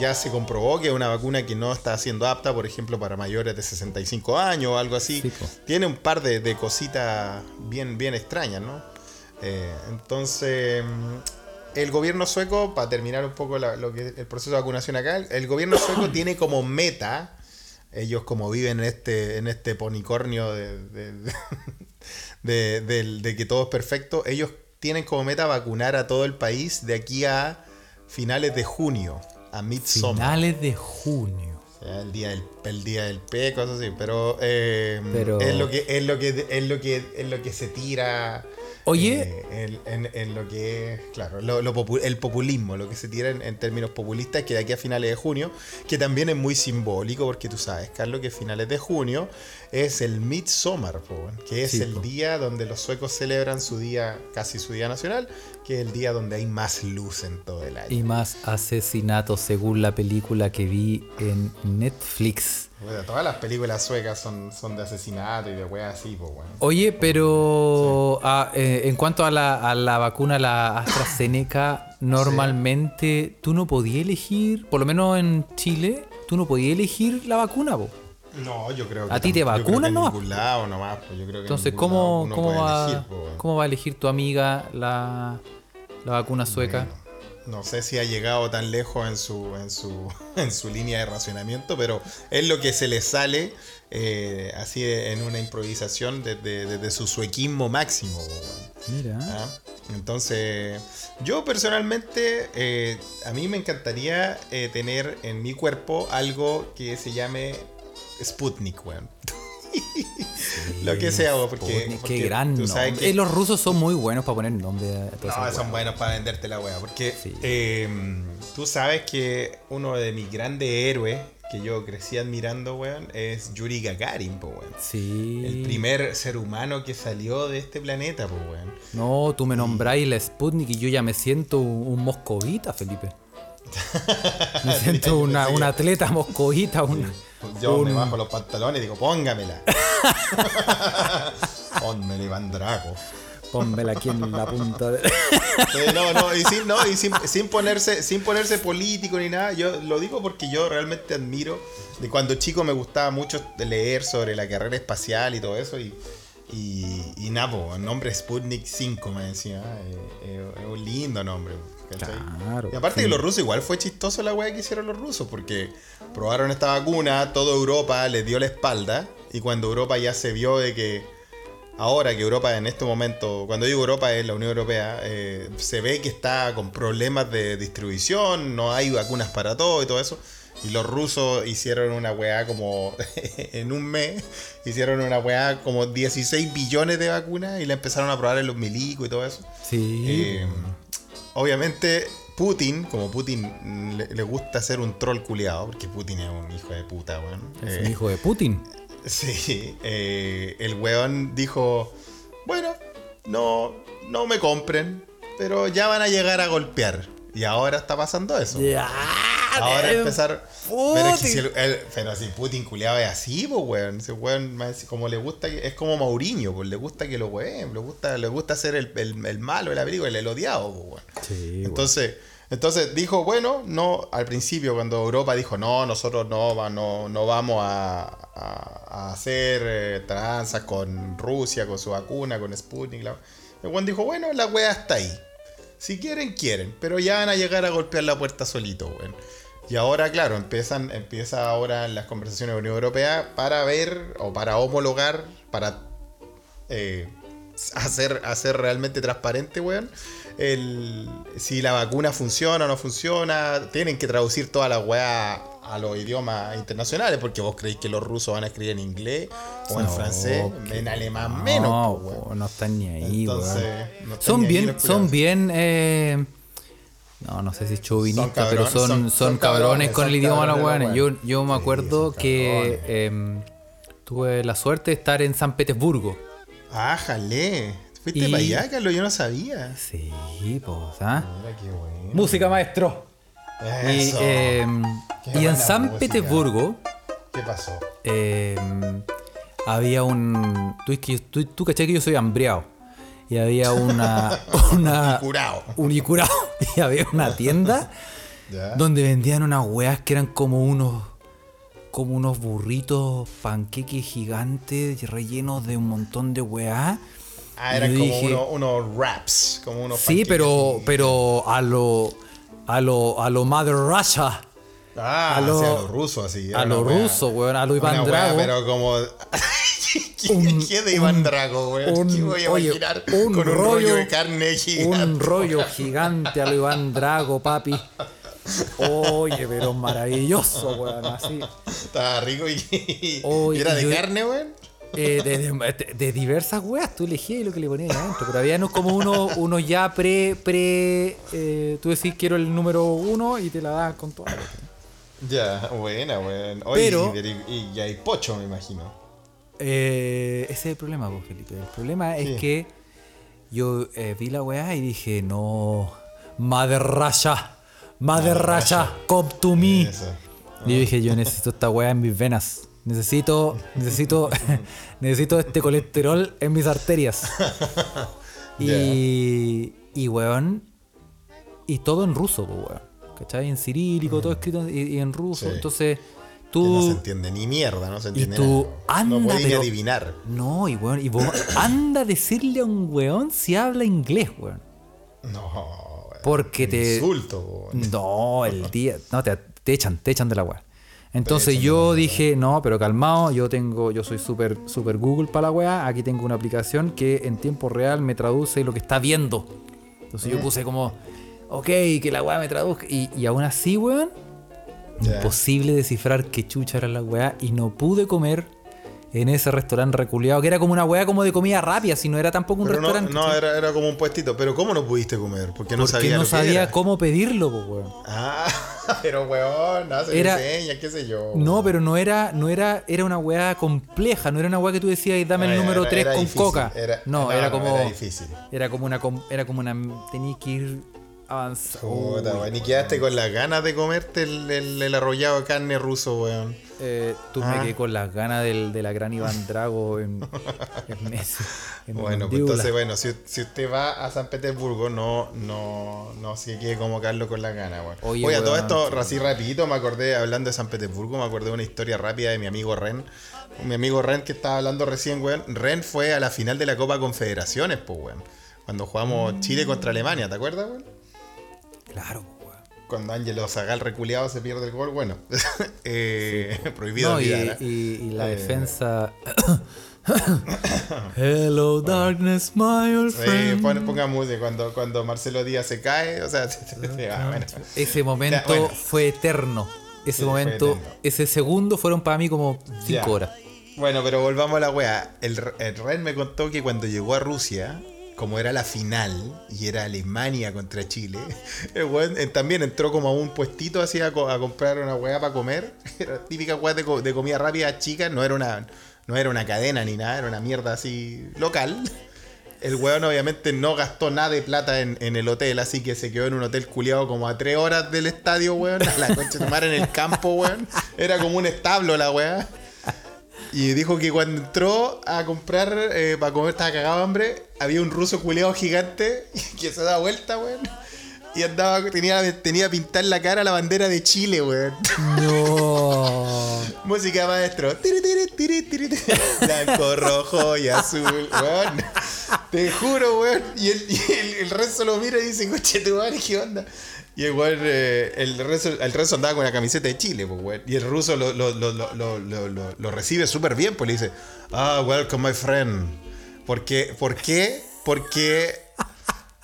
ya se comprobó que es una vacuna que no está siendo apta, por ejemplo, para mayores de 65 años o algo así. Tiene un par de, de cositas bien, bien extrañas, ¿no? Eh, entonces, mm, el gobierno sueco, para terminar un poco la- lo que el proceso de vacunación acá, el, el gobierno sueco tiene como meta, ellos como viven en este, en este ponicornio de, de- de- del- de que todo es perfecto, ellos tienen como meta vacunar a todo el país de aquí a finales de junio, a midsummer. Finales de junio. O sea, el día del, el día del P, cosas así, pero, eh, Pero- es lo que es lo que es lo que es lo que se tira Oye. eh, en, en- en lo que es, claro, lo- lo el populismo, lo que se tira en, en términos populistas, que de aquí a finales de junio, que también es muy simbólico, porque tú sabes, Carlos, que finales de junio es el weón, que es Sí, el po. día donde los suecos celebran su día, casi su día nacional, que es el día donde hay más luz en todo el año. Y más asesinatos según la película que vi en Netflix. Bueno, todas las películas suecas son, son de asesinato y de weas así, pues, weón. Oye, pero ah, eh, en cuanto a la, a la vacuna, la AstraZeneca, normalmente tú no podías elegir, por lo menos en Chile, tú no podías elegir la vacuna, po. No, yo creo que. ¿A ti te vacunan en ningún lado nomás, pues, yo creo que en Entonces, ¿cómo, cómo, va, elegir, pues. ¿cómo va a elegir tu amiga la, la vacuna sueca? No sé si ha llegado tan lejos en su, en su, en su línea de racionamiento, pero es lo que se le sale eh, así en una improvisación desde, desde su suequismo máximo. Mira. ¿Ah? Entonces, yo personalmente, eh, a mí me encantaría eh, tener en mi cuerpo algo que se llame Sputnik, weón. Lo que sea, porque, Sputnik, porque qué gran tú sabes que- Eh, los rusos son muy buenos para poner nombre a todas no, son buenos para venderte la wea. Porque Sí. eh, tú sabes que uno de mis grandes héroes que yo crecí admirando, weón, es Yuri Gagarin, po, weón. Sí. El primer ser humano que salió de este planeta, po, weón. No, tú me nombráis la Sputnik y yo ya me siento un, moscovita, Felipe. Me siento una, un atleta moscovita, un, Yo me bajo los pantalones y digo, póngamela. Pónmela, Iván Drago. Pónmela aquí en la punta de... Eh, no, no, y, sin, no, y sin, sin ponerse, sin ponerse político ni nada, yo lo digo porque yo realmente admiro, de cuando chico me gustaba mucho leer sobre la carrera espacial y todo eso, y, y, y nada, po, el nombre Sputnik 5 me decía, eh, eh, es un lindo nombre. ¿cachai? Claro, Y aparte sí. que los rusos, igual fue chistoso la weá que hicieron los rusos, porque probaron esta vacuna, toda Europa les dio la espalda, y cuando Europa ya se vio de que ahora que Europa en este momento, cuando digo Europa es la Unión Europea, eh, se ve que está con problemas de distribución, no hay vacunas para todo y todo eso. Y los rusos hicieron una weá como en un mes, hicieron una weá como 16 billones de vacunas y la empezaron a probar en los milicos y todo eso. Sí. Eh, obviamente Putin, como Putin le, le gusta ser un troll culiado, porque Putin es un hijo de puta, weón. es Eh, un hijo de Putin. Sí, eh, el weón dijo, bueno, no, no me compren, pero ya van a llegar a golpear. Y ahora está pasando eso. Ahora empezar... Pero, es que Putin. si el- el- pero si Putin culiado es así, pues weón. Ese weón como le gusta, que- es como Mauriño, pues le gusta que lo weón, le gusta, le gusta ser el, el- el malo de la película, el, el odiado, pues weón. Sí, weón. Entonces, entonces dijo, bueno, no, al principio cuando Europa dijo, no, nosotros no, va- no, no vamos a, a- a hacer eh, tranzas con Rusia, con su vacuna, con Sputnik. la- El weón dijo, bueno, la weá está ahí. Si quieren, quieren. Pero ya van a llegar a golpear la puerta solito, weón. Y ahora, claro, empiezan, empieza ahora las conversaciones de la Unión Europea para ver o para homologar, para eh, hacer, hacer realmente transparente, weón, el, si la vacuna funciona o no funciona. Tienen que traducir toda la weá a los idiomas internacionales, porque vos creéis que los rusos van a escribir en inglés o en No, francés, que en alemán no, menos, po, weón. no están ni ahí, Entonces, weón. no están Son ni ahí bien, son culiados. bien, eh, no, no sé si chauvinistas, Son pero son, son- cabrones cabrones, con el idioma los weones. Yo, yo me acuerdo que em, tuve la suerte de estar en San Petersburgo. Ah, jale. ¿Fuiste Y- para allá, Carlos? Yo no sabía. Sí, pues, ¿ah? Mira qué bueno. Música maestro. Y, Eso. em, Qué y en San música. Petersburgo ¿Qué pasó? em, había un. Tú, tú, tú caché que yo soy hambriado. Y había una. una un icurao. Y había una tienda donde vendían unas weas que eran como unos. Como unos burritos panqueques gigantes rellenos de un montón de weas. Ah, eran como dije- unos, unos wraps, como unos Sí, pero, pero a lo. A lo, a lo Mother Russia. Ah, a lo- sí, a lo ruso, así. A lo ruso, weón. A lo Iván wea, Drago. pero como. ¿Qué, Un- qué de Iván Drago, weón? un- ¿Qué voy a oye, imaginar? un con un rollo, rollo- de carne gigante. Un rollo gigante a lo Iván Drago, papi. Oye, pero maravilloso, weón. Así. Estaba rico y, y era de yo- carne, weón. Eh, de, de- de diversas weas, tú elegías lo que le ponías adentro. Pero había unos como uno, uno ya pre. pre eh, tú decís quiero el número uno y te la das con todo. Ya, buena, weón. Oye, Pero- y, y, y hay pocho, me imagino. Eh, ese es el problema, pues, Felipe. El problema Sí. es que yo eh, vi la weá y dije, no, Mother Rasha, Mother Rasha, come to me. Y yo dije, yo necesito esta weá en mis venas. Necesito, necesito, necesito este colesterol en mis arterias. Y, y weón, y todo en ruso, weón. ¿Cachai? En cirílico, todo escrito y, y en ruso. Mm. Sí. Entonces, tú... no se entiende ni mierda, no se entiende tú nada. anda, no podéis ni adivinar. No, y weón, y vos anda a decirle a un weón si habla inglés, weón. No, weón. Porque te. Insulto, weón. No, el día. No, te, te echan, te echan de la weá. Entonces yo dije, no, pero calmado, yo tengo, yo soy súper super Google para la weá. Aquí tengo una aplicación que en tiempo real me traduce lo que está viendo. Entonces Mm. yo puse como, ok, que la weá me traduzca. Y, y aún así, weón, Imposible descifrar qué chucha era la weá. Y no pude comer en ese restaurante reculeado, que era como una weá como de comida rápida, si no era tampoco un Pero restaurante. no, era, era como un puestito. Pero ¿cómo no pudiste comer? Porque no Porque sabía no lo que sabía era. cómo pedirlo, weón. Ah, pero weón, no se Era- enseña, qué sé yo. No, pero no era, no era, era una weá compleja, no era una weá que tú decías, dame el número era- 3 era con difícil, coca. era- no, era como. era difícil. Era como una, era como una, tenías que ir avanzando. Puta, weón. Y quedaste con las ganas de comerte el, el, el arrollado de carne ruso, weón. Eh, tú Ah. me quedé con las ganas del, de la gran Iván Drago en, en, ese- en mi Bueno, pues entonces, bueno, si, si usted va a San Petersburgo, no, no, no se quede como Carlos con las ganas, weón. Oye, Oye, a todo esto, sí. así rapidito, me acordé, hablando de San Petersburgo, me acordé de una historia rápida de mi amigo Ren. Mi amigo Ren que estaba hablando recién, weón. Ren fue a la final de la Copa Confederaciones, pues, weón. Cuando jugamos Chile contra Alemania, ¿te acuerdas, weón? Claro, weón. Cuando Ángelo Zagal reculeado se pierde el gol, bueno. eh, prohibido No, y, olvidar. ¿eh? y- y la Eh. defensa. Hello, darkness, my old Sí, friend. pon, ponga música cuando, cuando Marcelo Díaz se cae, o sea, ah, bueno. Ese momento Ya, bueno. fue eterno. Ese Sí, momento, eterno. ese segundo fueron para mí como cinco Ya. horas. Bueno, pero volvamos a la wea. El, el Ren me contó que cuando llegó a Rusia, como era la final y era Alemania contra Chile, el weón eh, también entró como a un puestito así a, co- a comprar una weá para comer. Era típica weá de, co- de comida rápida chica, no era una no era una cadena ni nada, era una mierda así local. El weón obviamente no gastó nada de plata en, el hotel, así que se quedó en un hotel culiado como a tres horas del estadio, weón. A la concha de madre en el campo, weón. Era como un establo la weá. Y dijo que cuando entró a comprar eh, para comer, estaba cagado de hambre, había un ruso culeado gigante que se da vuelta, weón. Y andaba, tenía, tenía pintar la cara la bandera de Chile, weón. No. Música maestro. Tiri, tiri, tiri, tiri, tiri. Blanco, rojo y azul, weón. Te juro, weón. Y el, y el, el resto lo mira y dice, coche tu madre, ¿qué onda? Y el weón, eh, el resto, el resto andaba con la camiseta de Chile, pues, weón. Y el ruso lo, lo, lo, lo, lo, lo- lo- lo recibe súper bien, pues le dice, ah, welcome, my friend. ¿Por qué? ¿Por qué? Porque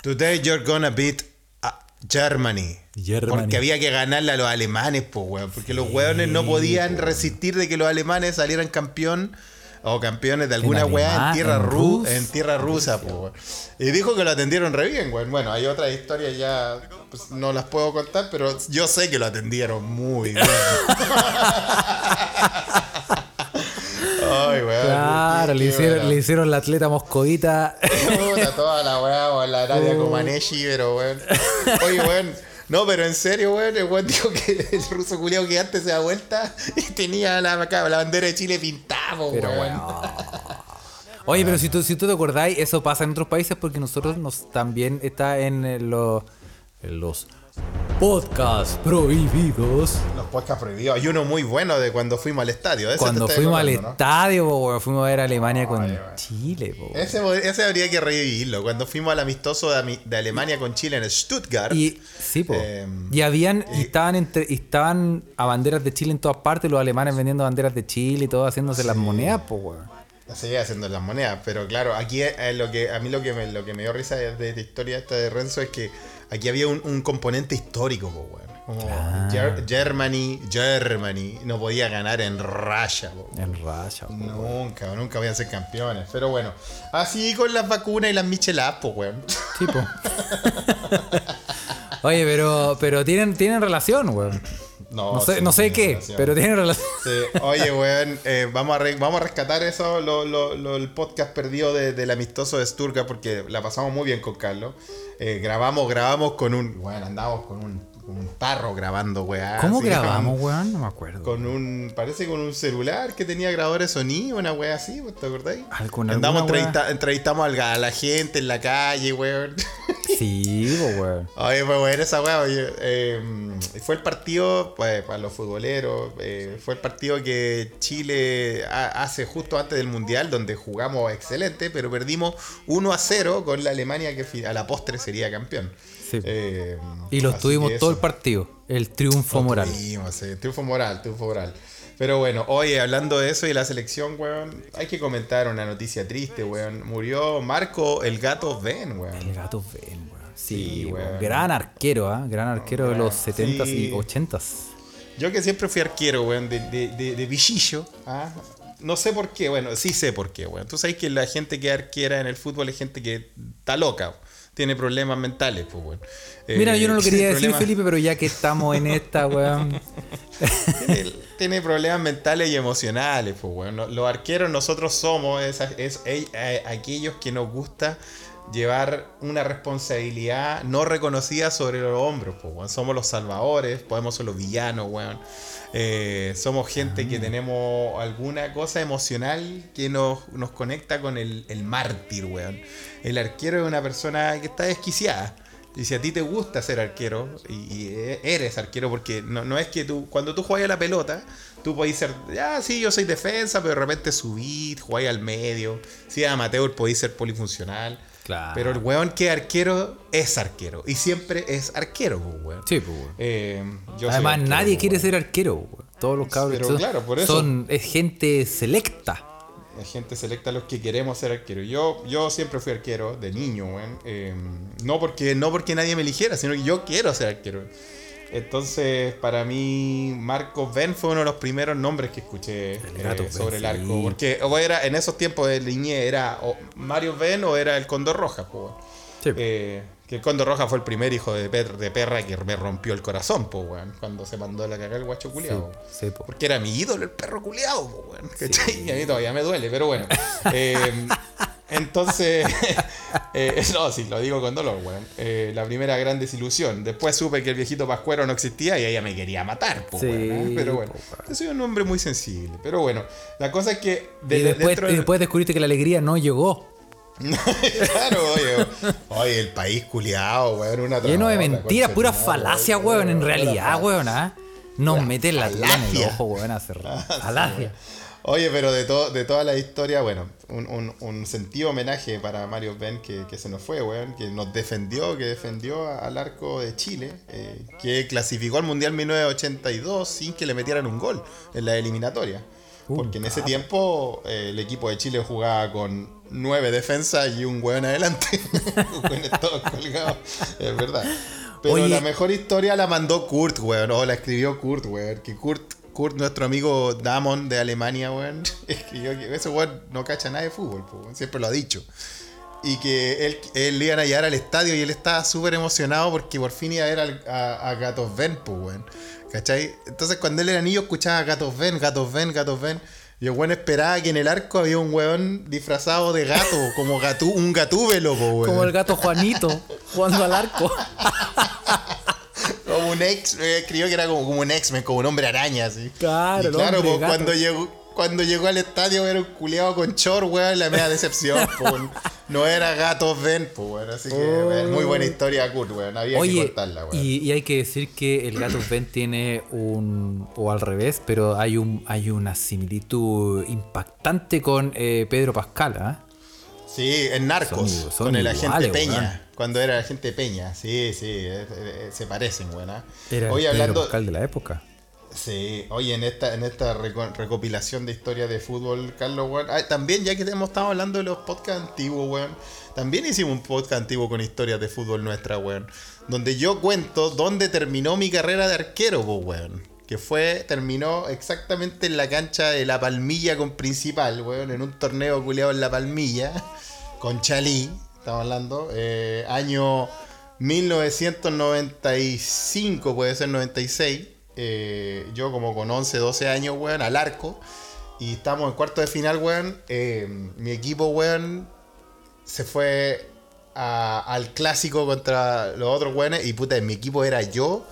today you're gonna beat uh, Germany. Germany. Porque había que ganarle a los alemanes, pues, weón. Porque los weones no podían resistir de que los alemanes salieran campeón o campeones de alguna weá en tierra, en rus. en tierra rusa, weón. Y dijo que lo atendieron re bien, weón. Bueno, hay otras historias ya, pues, no las puedo contar, pero yo sé que lo atendieron muy bien. Ay, weón. Claro, le hicieron, le hicieron la atleta moscovita. Puta, toda la weá, o la Nadia Comaneci, pero weón. Oye, weón. No, pero en serio, weón, el weón dijo que el ruso culiao que antes se da vuelta y tenía la, la bandera de Chile pintada, po, Pero weón. bueno. Oye, pero si tú, si tú te acordáis, eso pasa en otros países porque nosotros nos también está en eh, lo- en los podcasts prohibidos. Los podcasts prohibidos. Hay uno muy bueno de cuando fuimos al estadio. ese Cuando fuimos al ¿no? estadio, weón, fuimos a ver a Alemania con. Chile, po. Ese, ese habría que revivirlo. Cuando fuimos al amistoso de, Alemania con Chile en Stuttgart. Y sí, po. Eh, y habían, y estaban entre, y estaban a banderas de Chile en todas partes, los alemanes vendiendo banderas de Chile y todo haciéndose las monedas, po. Seguí haciendo las monedas, pero claro, aquí eh, lo que a mí lo que me, lo que me dio risa de esta historia esta de Renzo es que aquí había un, un componente histórico, po, weón. Como Ger- Germany, Germany no podía ganar en Russia, po. En po. Nunca, nunca voy a ser campeones. Pero bueno, así con las vacunas y las micheladas, pues, weón. Sí, po. Oye, pero, pero tienen, tienen relación, weón. No sé, sí, no sé tiene qué, relación. pero tienen relación. Sí. Oye, weón, eh, vamos, a vamos a rescatar eso, lo- lo- lo- el podcast perdido de- del amistoso de Sturga, porque la pasamos muy bien con Carlos. Eh, grabamos, grabamos con un. Bueno, andamos con un, con un tarro grabando, weón. ¿Cómo grabamos, weón? No me acuerdo. Con un. Parece con un celular que tenía grabador de sonido, una wea así, ¿te acordáis? ¿Alguna- Andamos, entrevista- entrevistamos a la gente en la calle, weón. Sí, weón. Oye, fue buena esa weá, eh, fue el partido, pues, para los futboleros, eh, fue el partido que Chile ha- hace justo antes del Mundial, donde jugamos excelente, pero perdimos 1 a 0 con la Alemania que a la postre sería campeón. Sí. Eh, Y lo tuvimos todo el partido. El triunfo moral. tuvimos, sí, triunfo moral, triunfo moral. Pero bueno, oye, hablando de eso y la selección, weón, hay que comentar una noticia triste, weón. Murió Marco el gato Ben, weón. El gato Ben, weón. Sí, Sí, weón. weón. Gran arquero, ¿ah? Gran arquero de los Sí. 70s y 80s. Yo que siempre fui arquero, weón, de, de, de, de bichillo. ¿ah? No sé por qué, bueno, sí sé por qué, weón. Tú sabes que la gente que arquera en el fútbol es gente que está loca, tiene problemas mentales, pues, weón. Eh, Mira, yo no lo quería tiene decir, problemas- Felipe, pero ya que estamos en esta, weón. Tiene, tiene problemas mentales y emocionales, pues, weón. Los arqueros nosotros somos esas- es, eh, eh, aquellos que nos gusta llevar una responsabilidad no reconocida sobre los hombros, pues. Somos los salvadores, podemos ser los villanos, weón. Eh, somos gente que tenemos alguna cosa emocional que nos, nos conecta con el, el mártir, weón. El arquero es una persona que está desquiciada. Y si a ti te gusta ser arquero, y, y eres arquero, porque no, no es que tú, cuando tú juegas a la pelota, tú podés ser, ya sí, yo soy defensa, pero de repente subís, jugáis al medio. Si eres amateur, podéis ser polifuncional. Claro. Pero el weón que es arquero es arquero. Y siempre es arquero, pues, weón. Sí, pues, weón. Eh, yo Además, arquero, nadie pues, quiere weón. ser arquero, weón. Todos los cabros Pero son, claro, por eso- son- es gente selecta. La gente selecta los que queremos ser arquero. Yo, yo siempre fui arquero de niño, weón. Eh, no, porque, no porque nadie me eligiera, sino que yo quiero ser arquero. Entonces, para mí, Marcos Ben fue uno de los primeros nombres que escuché El eh, Ben, sobre el sí. arco. Porque o era, en esos tiempos de Liñé era o Mario Ben o era el Condor Roja. pues. Sí. Eh, que el Condor Roja fue el primer hijo de, per- de perra que me rompió el corazón, pues, weón, cuando se mandó la cagada el guacho culiao. Sí, sí, po. Porque era mi ídolo el perro culiao, po, weón, ¿cachai? Y a mí todavía me duele, pero bueno. Eh, entonces, eh, no, sí, lo digo con dolor, weón. Eh, la primera gran desilusión. Después supe que el viejito Pascuero no existía y ella me quería matar, po, Sí, weón. Pero bueno, po, yo soy un hombre muy sensible. Pero bueno, la cosa es que de- y, después, dentro y del- después descubriste que la alegría no llegó. claro, oye, oye, el país culiao, weón, una Lleno de mentiras, concha pura tu madre, falacia, weón, en realidad, weón, ¿ah? Nos meten la tela en el falacia. ojo, weón, a hacer Ah, falacia. Oye, pero de, todo de toda la historia, bueno, un, un- un sentido homenaje para Mario Ben que, que se nos fue, weón, que nos defendió, que defendió al arco de Chile, eh, que clasificó al Mundial 1982 sin que le metieran un gol en la eliminatoria. Uh, Porque en ese tiempo eh, el equipo de Chile jugaba con nueve defensas y un weón adelante. Weones todos colgados, es verdad. Pero Oye. la mejor historia la mandó Kurt, weón. O la escribió Kurt, weón. Que Kurt, Kurt, nuestro amigo Damon de Alemania, weón, escribió que ese weón no cacha nada de fútbol, weón, siempre lo ha dicho. Y que él, él iban a llegar al estadio y él estaba súper emocionado porque por fin iba a ver al- a, a Gatos Ben, pues, weón. ¿Cachai? Entonces cuando él era niño escuchaba Gatos Ben, Gatos Ben, Gatos Ben. El weón esperaba que en el arco había un weón disfrazado de gato, como gatú, un gatúbelo, po, weón. Como el gato Juanito jugando al arco. Como un ex, eh, escribió que era como, como un X-Men, como un hombre araña, así. Claro, Y claro, pues, cuando llegó, cuando llegó al estadio era un culiado con chor, weón, la media decepción, weón. No era gato Ben, pues, weón. Así que, weón, muy buena historia, Kurt, weón. Había que Oye, cortarla, weón. y, y hay que decir que el gato Ben tiene un. o al revés, pero hay un hay una similitud impactante con eh, Pedro Pascal, ¿ah? Sí, en Narcos, Son- son con el agente Peña. weón. Cuando era el agente Peña, sí, sí, eh, eh, se parecen, weón. ¿ah? Era el Oye, Pedro hablando. Pascal de la época. Sí, oye, en esta, en esta reco- recopilación de historias de fútbol, Carlos, weón. también, ya que hemos estado hablando de los podcasts antiguos, weón. También hicimos un podcast antiguo con historias de fútbol nuestra, weón. Donde yo cuento dónde terminó mi carrera de arquero, weón. Que fue, terminó exactamente en la cancha de La Palmilla con Principal, weón. En un torneo culeado en La Palmilla. Con Chalí, estamos hablando. eh, año 1995, puede ser 96. Eh, yo como con 11, 12 años, weón, al arco. Y estamos en cuarto de final, weón. eh, mi equipo, weón, se fue al clásico contra los otros weones. Y puta, mi equipo era yo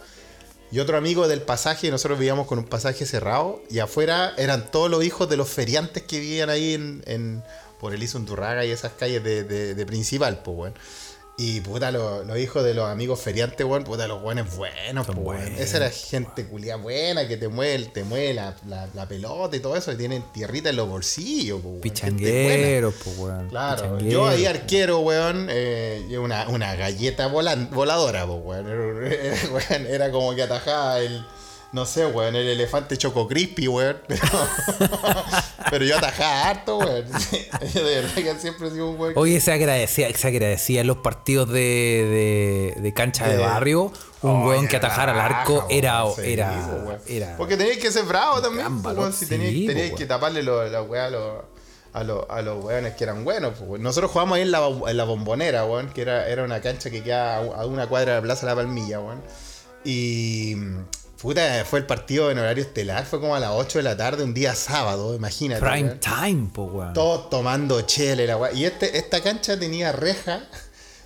y otro amigo del pasaje. Nosotros vivíamos con un pasaje cerrado. Y afuera eran todos los hijos de los feriantes que vivían ahí en, por el Isunturraga y esas calles de, de- de principal, pues, weón. Y puta, los, los hijos de los amigos feriantes, weón, puta, los buenos buenos, pues, weón. buenos. Esa era gente culia buena que te mueve, te mueve la, la- la pelota y todo eso. Y tienen tierrita en los bolsillos, pues. Pichangueros, pues, weón. Claro, yo ahí arquero, weón, eh, una, una galleta volan- voladora, pues, weón. Era, era- weón, era como que atajaba el, no sé, weón, el elefante Choco Crispy, weón. Pero, pero yo atajaba harto, weón. Yo de verdad que siempre he sido un weón. Oye, se agradecía, se agradecía en los partidos de, de, de cancha de, De- barrio. Un Oh, weón que atajara al arco weón, era, sí, era, weón. era. Porque teníais que ser bravo también, valor, weón, si sí, teníais, po, teníais que taparle la weá a los, a los, a los weones que eran buenos. weón. Nosotros jugamos ahí en la, en la bombonera, weón, que era, era una cancha que queda a a una cuadra de la Plaza La Palmilla, weón. Y puta, fue el partido en horario estelar, fue como a las 8 de la tarde, un día sábado, imagínate. Prime weón. time, po, weón. Todos tomando chele, la weá. Y este, esta cancha tenía reja.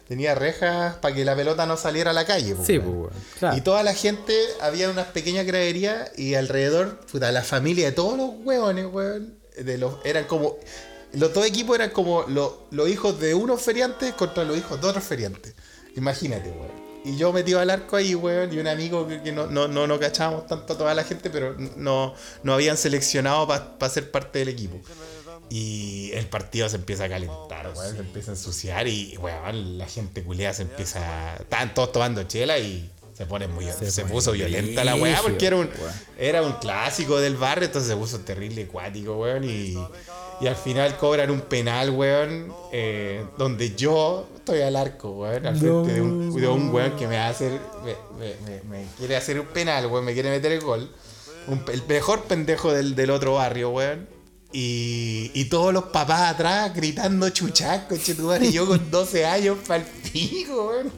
Tenía rejas para que la pelota no saliera a la calle. po, Sí, weón. po, weón, claro. Y toda la gente, había unas pequeñas graderías y alrededor, puta, la familia de todos los hueones, weón, de los, eran como, los dos equipos eran como los, los hijos de unos feriantes contra los hijos de otros feriantes. Imagínate, weón. Y yo metido al arco ahí, weón, y un amigo que, que no, no, no, no cachábamos tanto a toda la gente, pero no, no habían seleccionado para ser parte del equipo. Y el partido se empieza a calentar, weón, se empieza a ensuciar y, weón, la gente culea se empieza... Estaban todos tomando chela y se pone muy... Se, pone puso violenta la weá porque era un, weón. era un clásico del barrio, entonces se puso terrible acuático, weón, y... Y al final cobran un penal, weón, eh, donde yo estoy al arco, weón, al frente de, un, de un weón que me va a hacer, me, me- me- me quiere hacer un penal, weón, me quiere meter el gol. Un- el mejor pendejo del, del otro barrio, weón. Y, y todos los papás atrás gritando chuchaco, chetumare, y yo con 12 años pa'l pico, weón.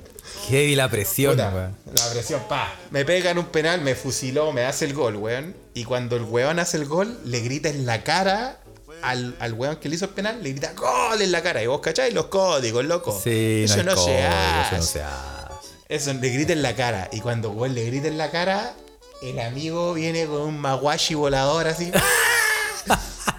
Heavy la presión, Puta, weón. La presión, pa. Me pegan un penal, me fusiló, me hace el gol, weón. Y cuando el weón hace el gol, le grita en la cara al, al weón que le hizo el penal, le grita gol en la cara. Y vos cacháis los códigos, loco. Sí, eso no, no, código, hace. Eso no se hace. Eso, le grita en la cara. Y cuando weón le grita en la cara, el amigo viene con un maguashi volador así.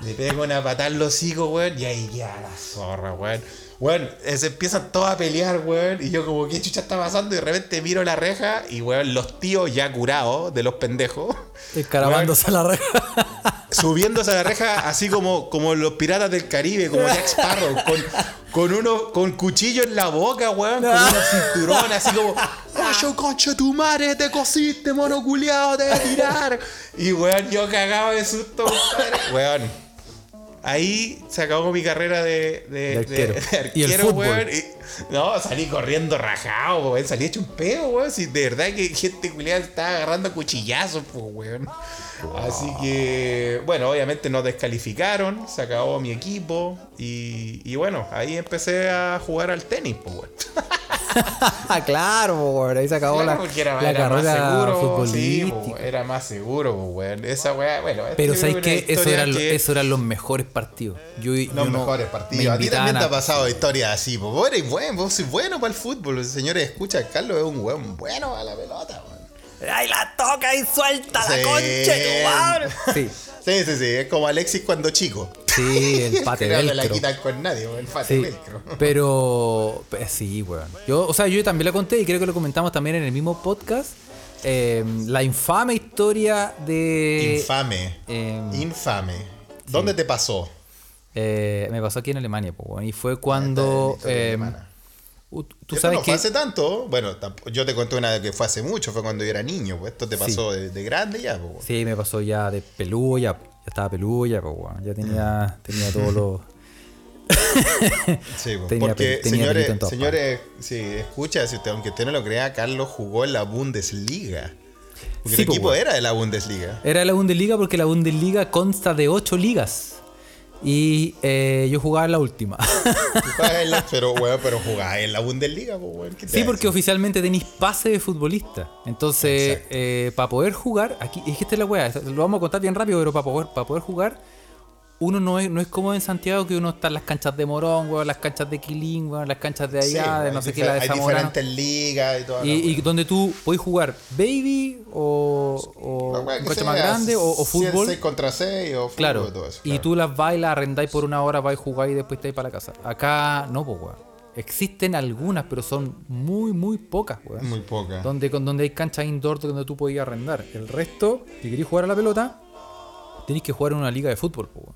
Le pego una patada en los hocico, weón, y ahí queda la zorra, weón. Weón, eh, se empiezan todos a pelear, weón, y yo como, ¿qué chucha está pasando? Y de repente miro la reja y, weón, los tíos ya curados de los pendejos. Escarabándose a la reja. subiéndose a la reja así como, como los piratas del Caribe, como Jack Sparrow, con, con uno con cuchillo en la boca, weón, con una cinturón, así como, ¡Oye, concha tu madre! ¡Te cosiste, mono culiao! ¡Te voy a tirar! Y weón, yo cagado de susto, compadre. Weón. Ahí se acabó mi carrera de, de, De arquero. de- de Y el arquero, fútbol. weón. Y- no, salí corriendo rajado, weón. Salí hecho un pedo, weón. Si de verdad que gente culiada estaba agarrando cuchillazos, pues, weón. Así que, bueno, obviamente nos descalificaron, se acabó mi equipo y, y bueno, ahí empecé a jugar al tenis, pues. Ah, claro, po, weón. Ahí se acabó Claro, la, era, la era más carrera seguro, sí, pues, era más seguro, pues, weón. Esa weá, bueno. esta Pero ¿sabes qué? Eso eran, que- eso eran los mejores partidos. Yo, Los mejores me partidos. A ti también te ha pasado historias así, pues vos eres bueno, vos sois bueno para el fútbol. Señores, escucha, Carlos es un weón bueno a la pelota, weón. ¡Ay, la toca y suelta Sí. la concha de tu madre! Sí, Sí, sí, sí, es como Alexis cuando chico. sí, el pate no la velcro. quitan con nadie, weón, el pate Sí, velcro. pero pe- sí, weón. Yo, o sea, yo también la conté y creo que lo comentamos también en el mismo podcast. eh, la infame historia de. Infame. eh, Infame. ¿Dónde te pasó? eh, me pasó aquí en Alemania, weón, y fue cuando. Tú sabes no que. fue hace tanto. Bueno, yo te conté una que fue hace mucho, fue cuando yo era niño. Pues esto te pasó de, de grande ya, pues. Sí, me pasó ya de peludo, ya, ya estaba peludo, ya, pues, ya tenía, tenía todos los. Sí, pues, Tenía porque señores, en señores, sí, escucha, si usted, aunque usted no lo crea, Carlos jugó en la Bundesliga. Porque Sí, el pues, equipo era de la Bundesliga. Era la Bundesliga porque la Bundesliga consta de ocho ligas. Y eh, yo jugaba en la última. En la- pero, weón, pero jugabas en la Bundesliga, pues, weón. ¿qué te sí, porque oficialmente tenéis pase de futbolista. Entonces, Exacto. para poder jugar, aquí, es que esta es la weá, lo vamos a contar bien rápido, pero para poder, para poder jugar, uno no es, no es como en Santiago que uno está en las canchas de Morón, weón, las canchas de Quilín, weón, las canchas de Sí, allá, de no sé qué, la de Hay Zamorano. diferentes ligas y todo. Y, y donde tú puedes jugar baby o, o un coche más grande o, o fútbol. 6 contra 6 o fútbol Claro. y todo eso. Y tú las bailas, arrendáis por una hora, vais a jugar y después te vais para la casa. Acá no, pues, weón. Existen algunas, pero son muy, muy pocas, weón. Muy poca. Donde, con, donde hay canchas indoor donde tú podías arrendar. El resto, si queréis jugar a la pelota, tenéis que jugar en una liga de fútbol, pues, weón.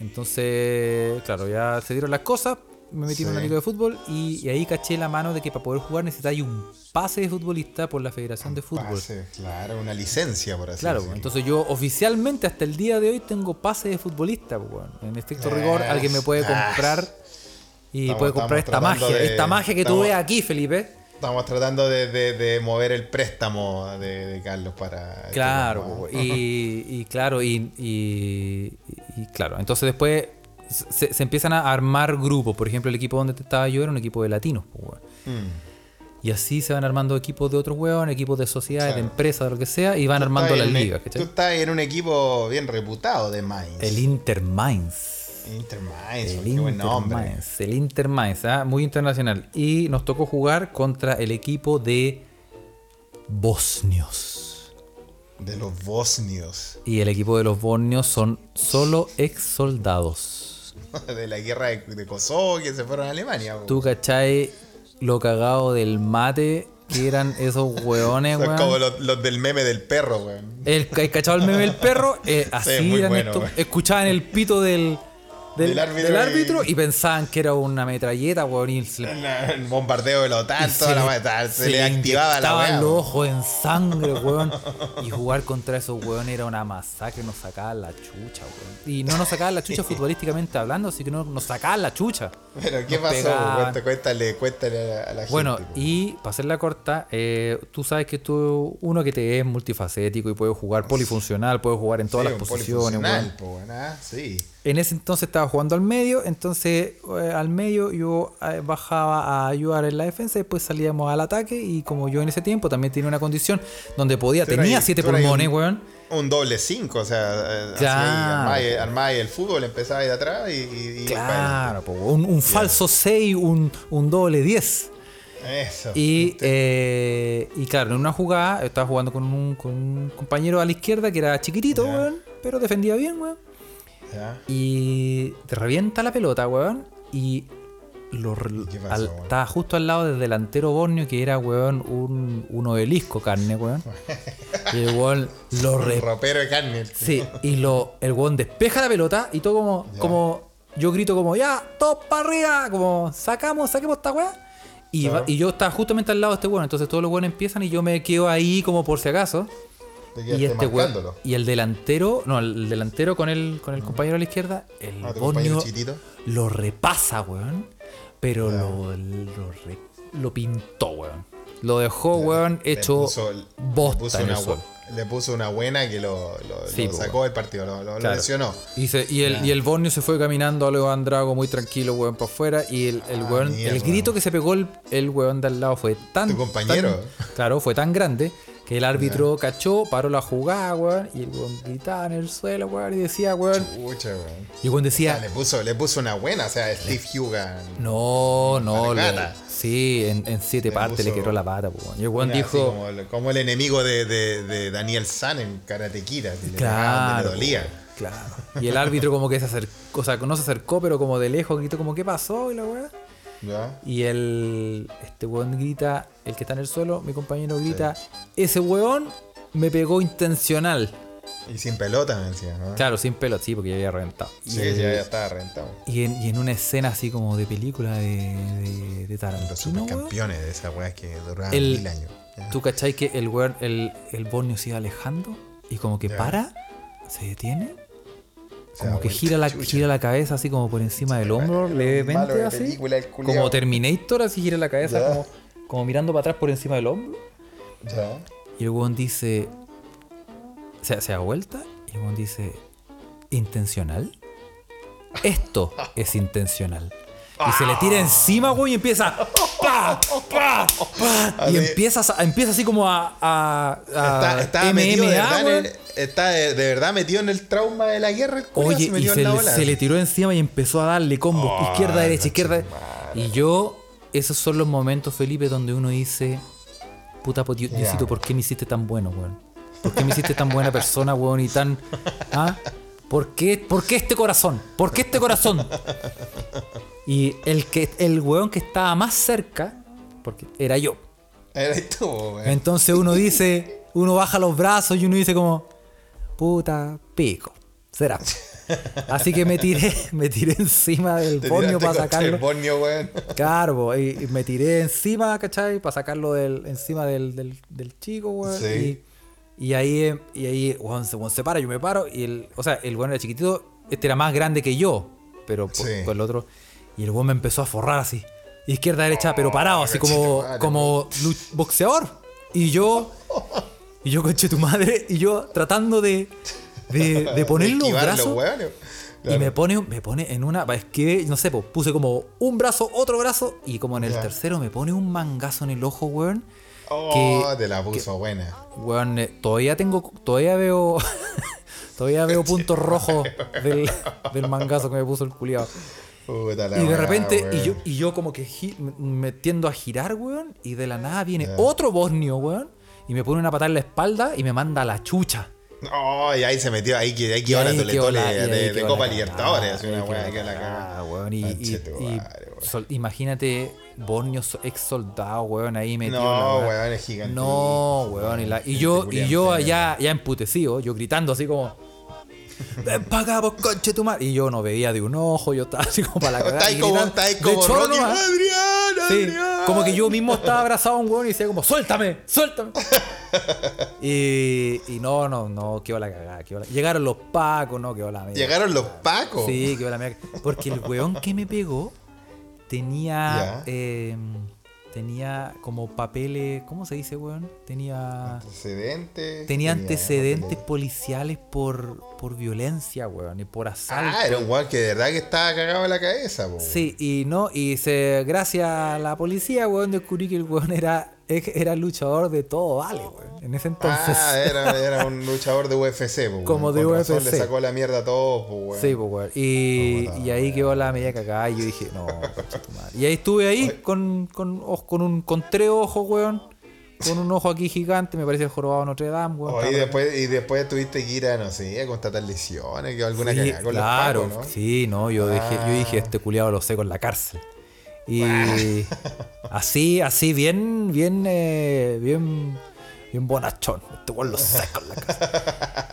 Entonces, claro, ya se dieron las cosas. Me metí en Sí. una liga de fútbol y, y ahí caché la mano de que para poder jugar necesitáis un pase de futbolista por la Federación de Fútbol. Pase, claro, una licencia, por así Claro, decirlo. entonces yo oficialmente hasta el día de hoy tengo pase de futbolista, pues. En estricto rigor, Ah, alguien me puede ah. comprar y Estamos- puede comprar esta magia, de- esta magia que tú estamos- ves aquí, Felipe. Estamos tratando de, de- de mover el préstamo de, de Carlos para. este Claro, pues, y, y claro, y, y- y claro, entonces después se, se empiezan a armar grupos. Por ejemplo, el equipo donde estaba yo era un equipo de latinos, pues. Mm. Y así se van armando equipos de otros huevos, equipos de sociedades, de empresas, de lo que sea, y van Tú armando las ligas, Tú estás en un equipo bien reputado de Mainz. El Inter Mainz. Inter Mainz, El buen nombre. El Inter Mainz, ¿ah? muy internacional. Y nos tocó jugar contra el equipo de bosnios. De los bosnios. Y el equipo de los bosnios son solo ex soldados. De la guerra de, de Kosovo que se fueron a Alemania. Tú cachai lo cagado del mate que eran esos hueones, Son weón. como los, los del meme del perro, weón. El, el cachado el meme del perro, eh, así muy eran bueno, estos. Escuchaban el pito del, del, Del árbitro del y- árbitro y... pensaban que era una metralleta, weón. Se, El bombardeo de la OTAN, toda la weá, se, le activaba la weá. los ojos en sangre, weón. Y jugar contra esos weón era una masacre, nos sacaban la chucha, weón. Y no nos sacaban la chucha futbolísticamente hablando, así que no, nos sacaban la chucha. Pero, ¿qué Nos pasó? Cuéntale, cuéntale, cuéntale a la, Bueno, gente. po. y para hacerla corta, eh, tú sabes que tú, uno que te es multifacético y puede jugar polifuncional, puede jugar en todas Sí, las posiciones, weón. po, weón, ah, sí. En ese entonces estaba jugando al medio, entonces eh, al medio yo eh, bajaba a ayudar en la defensa, después salíamos al ataque y como yo en ese tiempo también tenía una condición donde podía, Tú tenía ahí- siete ahí pulmones, un- weón. Un doble 5, o sea, eh, ahí, armáis el fútbol, empezabais de atrás y. Claro, un, un falso 6, un, un doble 10. para- Eso. Y, eh, y claro, en una jugada estaba jugando con un, con un compañero a la izquierda que era chiquitito, Ya. weón, pero defendía bien, weón. Ya. Y te revienta la pelota, weón. Y lo, qué pasó, al- estaba justo al lado del delantero Borneo, que era, weón, un, un obelisco carne, weón. y el weón lo re- ropero de carne. Sí, y lo, el weón despeja la pelota y todo como, como yo grito como, ya, todos para arriba, como, sacamos, saquemos esta weá. Y, va- y yo estaba justamente al lado de este weón, entonces todos los weones empiezan y yo me quedo ahí como por si acaso. Y este weón, marcándolo. y el delantero, no, el delantero con el, con el compañero a la izquierda, el Ah, lo repasa, weón. Pero lo, lo, re- lo pintó, weón. Lo dejó, weón, Le hecho puso- le bosta puso en el una, suelo. bu- le puso una buena que lo, lo- Sí, lo po, sacó del partido, lo, lo- lo Claro. lesionó. Y, se- y el, y el Borneo se fue caminando a Leo Andrago muy tranquilo, weón, para afuera. Y el, el Ah, weón, el grito que se pegó el, el weón de al lado fue tan. Tu compañero. tan- claro, fue tan grande que el árbitro cachó, paró la jugada, weón. Y el weón gritaba en el suelo, weón, y decía, weón. Pucha, weón. Y el weón O decía, sea, le, puso, le puso una buena, o sea, Steve Hugan. no, no, le- sí, en, en siete Le partes le quebró la pata, weón. Y el weón dijo. como, el- como el enemigo de, de- de Daniel San en Karate Kid, le Claro. donde le dolía. Claro. Y el árbitro como que se acercó, o sea, no se acercó, pero como de lejos gritó como, ¿qué pasó? Y la weá. ¿Ya? Y el, este weón grita, el que está en el suelo, mi compañero grita, ese weón me pegó intencional. Y sin pelota me decía, ¿no? Claro, sin pelo, sí, porque ya había reventado. Y, Sí, el- ya, estaba rentado. y en, y en una escena así como de película de, de, de Los Tarantino, weón, supercampeones de esa weá que duraban El- mil años. ¿ya? tú cachai que el weón, el, el Borneo se iba alejando y como que Ya. para, se detiene, como que gira la, gira la cabeza así como por encima del hombro, levemente así. película. Como Terminator, así gira la cabeza como, como mirando para atrás por encima del hombro. Ya. Y el weón dice. Se, se da vuelta y el weón dice. ¿Intencional? Esto es intencional. Y se le tira encima, weón, y empieza. ¡pa! ¡pa! ¡pa! Y empieza, a- empieza así como a. a, a Está, metido de verdad, en weón. el- está de, de verdad metido en el trauma de la guerra. el Oye, y en se la le, ola. se le tiró encima y empezó a darle combos. Oh, izquierda, derecha, izquierda. Y yo, esos son los momentos, Felipe, donde uno dice, puta, pues, Dios-. Diosito, ¿por qué me hiciste tan bueno, weón? ¿Por qué me hiciste tan buena persona, weón? Y tan... ¿Ah? ¿Por qué, ¿Por qué este corazón? ¿Por qué este corazón? Y el, que, el weón que estaba más cerca, porque era yo. Era tú, weón. Entonces uno dice, uno baja los brazos y uno dice como, puta, pico, será. Así que me tiré, me tiré encima del Borneo para sacarlo. El Borneo, weón. Claro, y, y me tiré encima, ¿cachai? Para sacarlo del, encima del, del, del chico, weón. Sí. Y, y ahí, y ahí weón, se, weón, se para, yo me paro. Y el, o sea, el weón era chiquitito, este era más grande que yo, pero por, Sí. el otro. Y el weón me empezó a forrar así. Izquierda, derecha, pero parado, así como, como boxeador. Y yo, y yo, conche tu madre, y yo tratando de, de, de poner los Esquivar brazos. weones. Y me pone, me pone en una. Es que, no sé, pues, puse como un brazo, otro brazo. Y como en el tercero me pone un mangazo en el ojo, weón. Oh, que- te la puso buena. Weón, eh, todavía tengo. Todavía veo. todavía veo puntos rojos del, del mangazo que me puso el culiado. Puta la Y de repente, y yo, y yo como que me- tiendo a girar, weón. Y de la nada viene otro bosnio, weón. Y me pone una patada en la espalda y me manda a la chucha. Oh, y ahí se metió, ahí que ahí la ahí tole tole de, de Copa Libertadores, una weá que la cagada, weón, y, y- Conchetumare, y weón. sol- imagínate Borneo ex soldado, weón, ahí metido. No, weón, es gigante. No, weón. Y, la- y yo, y yo allá ya emputecido, yo gritando así como. Ven pa' acá, vos conche tu madre. Y yo no veía de un ojo, yo estaba así como para la cagada. Está ahí y como, gritando, está ahí de como choro nomás. Adrián, Sí, como que yo mismo estaba abrazado a un weón y decía como, suéltame, suéltame. y, y no, no, no, quedó la cagada. quedó la- Llegaron los pacos, no, quedó la mierda. Llegaron los pacos. Sí, quedó la mierda. Porque el weón que me pegó tenía. Eh, tenía como papeles. ¿Cómo se dice, weón? Tenía. Antecedentes. Tenía antecedentes policiales por, por violencia, weón, y por asalto. Ah, era un weón que de verdad que estaba cagado en la cabeza, po. Sí, y no, y se, gracias a la policía, weón, descubrí que el weón era, era luchador de todo, vale, weón. En ese entonces. Ah, era, era un luchador de UFC, po, weón. Como de razón UFC. le sacó la mierda a todos, po, weón. Sí, pues, weón. Y, No, y ahí quedó la media cagada y yo dije, no, madre. Y ahí estuve ahí con, con, con un con tres ojos, weón. con un ojo aquí gigante, me parece el jorobado Notre Dame, weón. Oh, y, después, y después tuviste que ir a, no sé, a constatar lesiones, que alguna Sí, cagada con claro, los pacos, ¿no? sí, no, yo, dejé, yo dije, Ah. este culiado lo sé con la cárcel. Y así, así, bien, bien, eh, bien, bien bonachón. Este weón lo sé con la cárcel.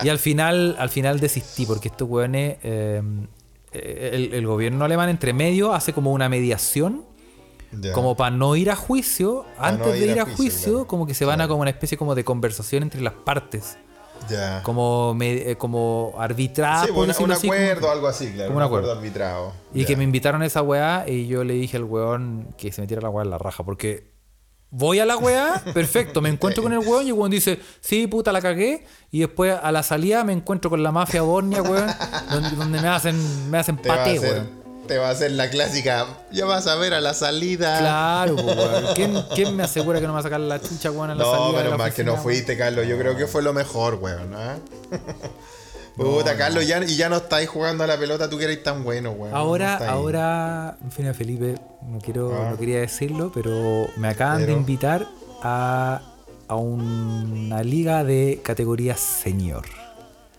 Y al final, al final desistí, porque estos weones, eh, el, el gobierno alemán entre medio hace como una mediación, como para no ir a juicio, antes no de ir a a juicio, claro. como que se van a como una especie como de conversación entre las partes. Ya. Como, me- eh, como arbitrado. sí, un, un así, como- acuerdo, algo así, claro. como un acuerdo. arbitrado. Y Ya. que me invitaron a esa weá y yo le dije al weón que se metiera la weá en la raja. Porque voy a la weá, perfecto, me encuentro con el weón y el weón dice, sí, puta, la cagué. Y después a la salida me encuentro con la mafia bornia, weón, donde, donde me hacen, me hacen te va, a paté, hacer, weón. Te va a hacer la clásica. Ya vas a ver a la salida. Claro, weón. ¿Quién, quién me asegura que no me va a sacar la chucha, weón, a la No, salida? menos la mal que no fuiste, Carlos. Yo creo que fue lo mejor, weón. ¿ah? Puta, Carlos, ya, y ya no estáis jugando a la pelota, tú que eres tan bueno, weón. Ahora, No ahora, en fin, Felipe, no quiero, Ah. no quería decirlo, pero me acaban de Pero- invitar a, a una liga de categoría senior.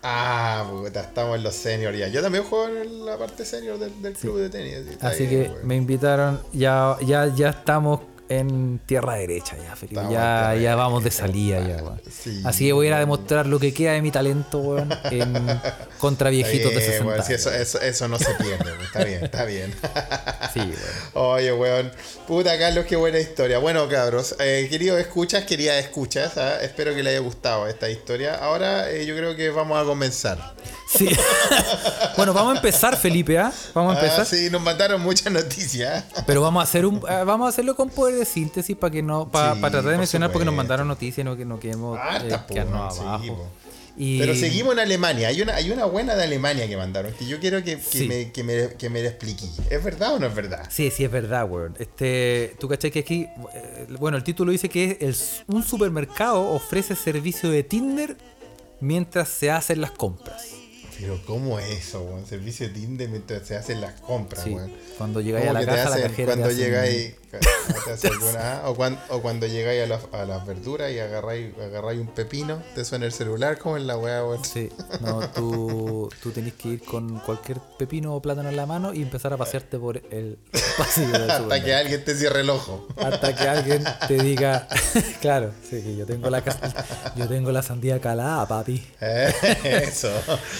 Ah, puta, estamos en los seniors ya. Yo también juego en la parte senior del, del club de tenis. Así que me invitaron, ya, ya, ya estamos en tierra derecha ya, Felipe. Estamos Ya, ya vamos de salida ya, hermano. weón. Sí, Así que voy a ir a demostrar lo que queda de mi talento, weón, en, contra viejitos de bien, 60 weón, eso, eso, eso no se pierde, weón. está bien, está bien. Sí, weón. Oye, weón. Puta, Carlos, qué buena historia. Bueno, cabros, eh, queridos escuchas, queridas escuchas, ¿ah? espero que les haya gustado esta historia. Ahora eh, yo creo que vamos a comenzar. Sí. bueno, vamos a empezar, Felipe, ¿ah? Vamos a empezar. Ah, sí, nos mandaron muchas noticias. Pero vamos a hacer un eh, vamos a hacerlo con poder de síntesis para que no para Sí, tratar de por mencionar porque nos mandaron noticias no que no queremos Harta, eh, quedarnos abajo. Y- Pero seguimos en Alemania. Hay una, hay una buena de Alemania que mandaron, que yo quiero que, que Sí. me, que, me, que me la explique. ¿Es verdad o no es verdad? Sí, sí, es verdad, weón. Este, tú cachai que aquí, eh, bueno, el título dice que el un supermercado ofrece servicio de Tinder mientras se hacen las compras. Pero ¿cómo es eso, weón? Servicio de Tinder mientras se hacen las compras, Sí. weón. Cuando llegáis a ¿Cómo la caja, la cajera cuando llegáis alguna- o, cuan- o cuando llegáis a, las- a las verduras y agarráis, agarráis un pepino, te suena el celular como en la weá. Sí, no, tú, tú tenés que ir con cualquier pepino o plátano en la mano y empezar a pasearte por el pasillo del Hasta que alguien te cierre el ojo. Hasta que alguien te diga, claro, sí, que yo tengo la yo tengo la sandía calada, papi. Eh, Eso.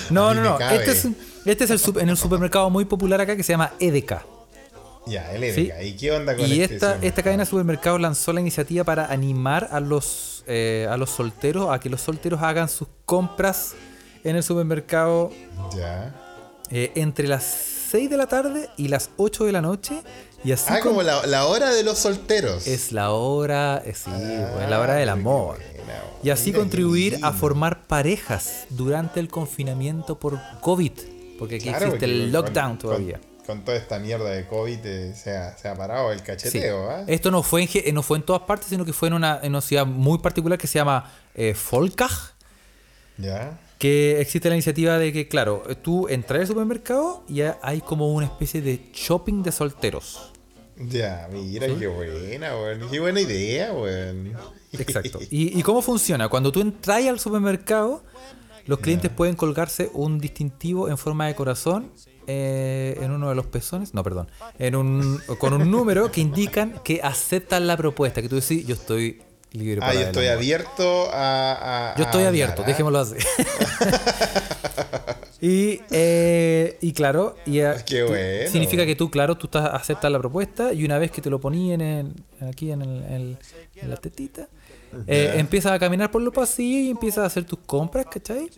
No, no, no. Este es, este es el en el supermercado muy popular acá que se llama Edeka. Ya. ¿Y qué onda con Y este esta, supermercado? esta cadena de supermercados lanzó la iniciativa para animar a los, eh, a los solteros a que los solteros hagan sus compras en el supermercado Ya. eh, entre las 6 de la tarde y las 8 de la noche. Y así Ah, como la, la hora de los solteros. es la hora, eh, sí, Ah, es la hora del amor. Y así contribuir a formar parejas durante el confinamiento por COVID. Porque aquí Claro, existe porque el lockdown con- todavía. Con, toda esta mierda de COVID eh, se, ha, se ha parado el Sí. cacheteo, ¿ah? Esto no fue, en, ge- no fue en todas partes, sino que fue en una, en una ciudad muy particular que se llama eh, Volkach, Ya. que existe la iniciativa de que, claro, tú entras al supermercado y hay como una especie de shopping de solteros. Ya, mira, qué buena, weón. Qué buena idea, weón. Exacto. ¿Y, y cómo funciona? Cuando tú entras al supermercado, los clientes pueden colgarse un distintivo en forma de corazón eh, en uno de los pezones, no, perdón, en un, con un número que indican que aceptan la propuesta, que tú decís, yo estoy libre Ah, para yo el estoy amor". abierto a. a- Yo a estoy hablar, abierto, ¿ah? dejémoslo así. y, eh, y claro, y, eh, Qué bueno. significa que tú, claro, tú estás, aceptas la propuesta y una vez que te lo poní en el- aquí en, el- en- en la tetita, eh, Ya. empiezas a caminar por los pasillos y empiezas a hacer tus compras, ¿cachai?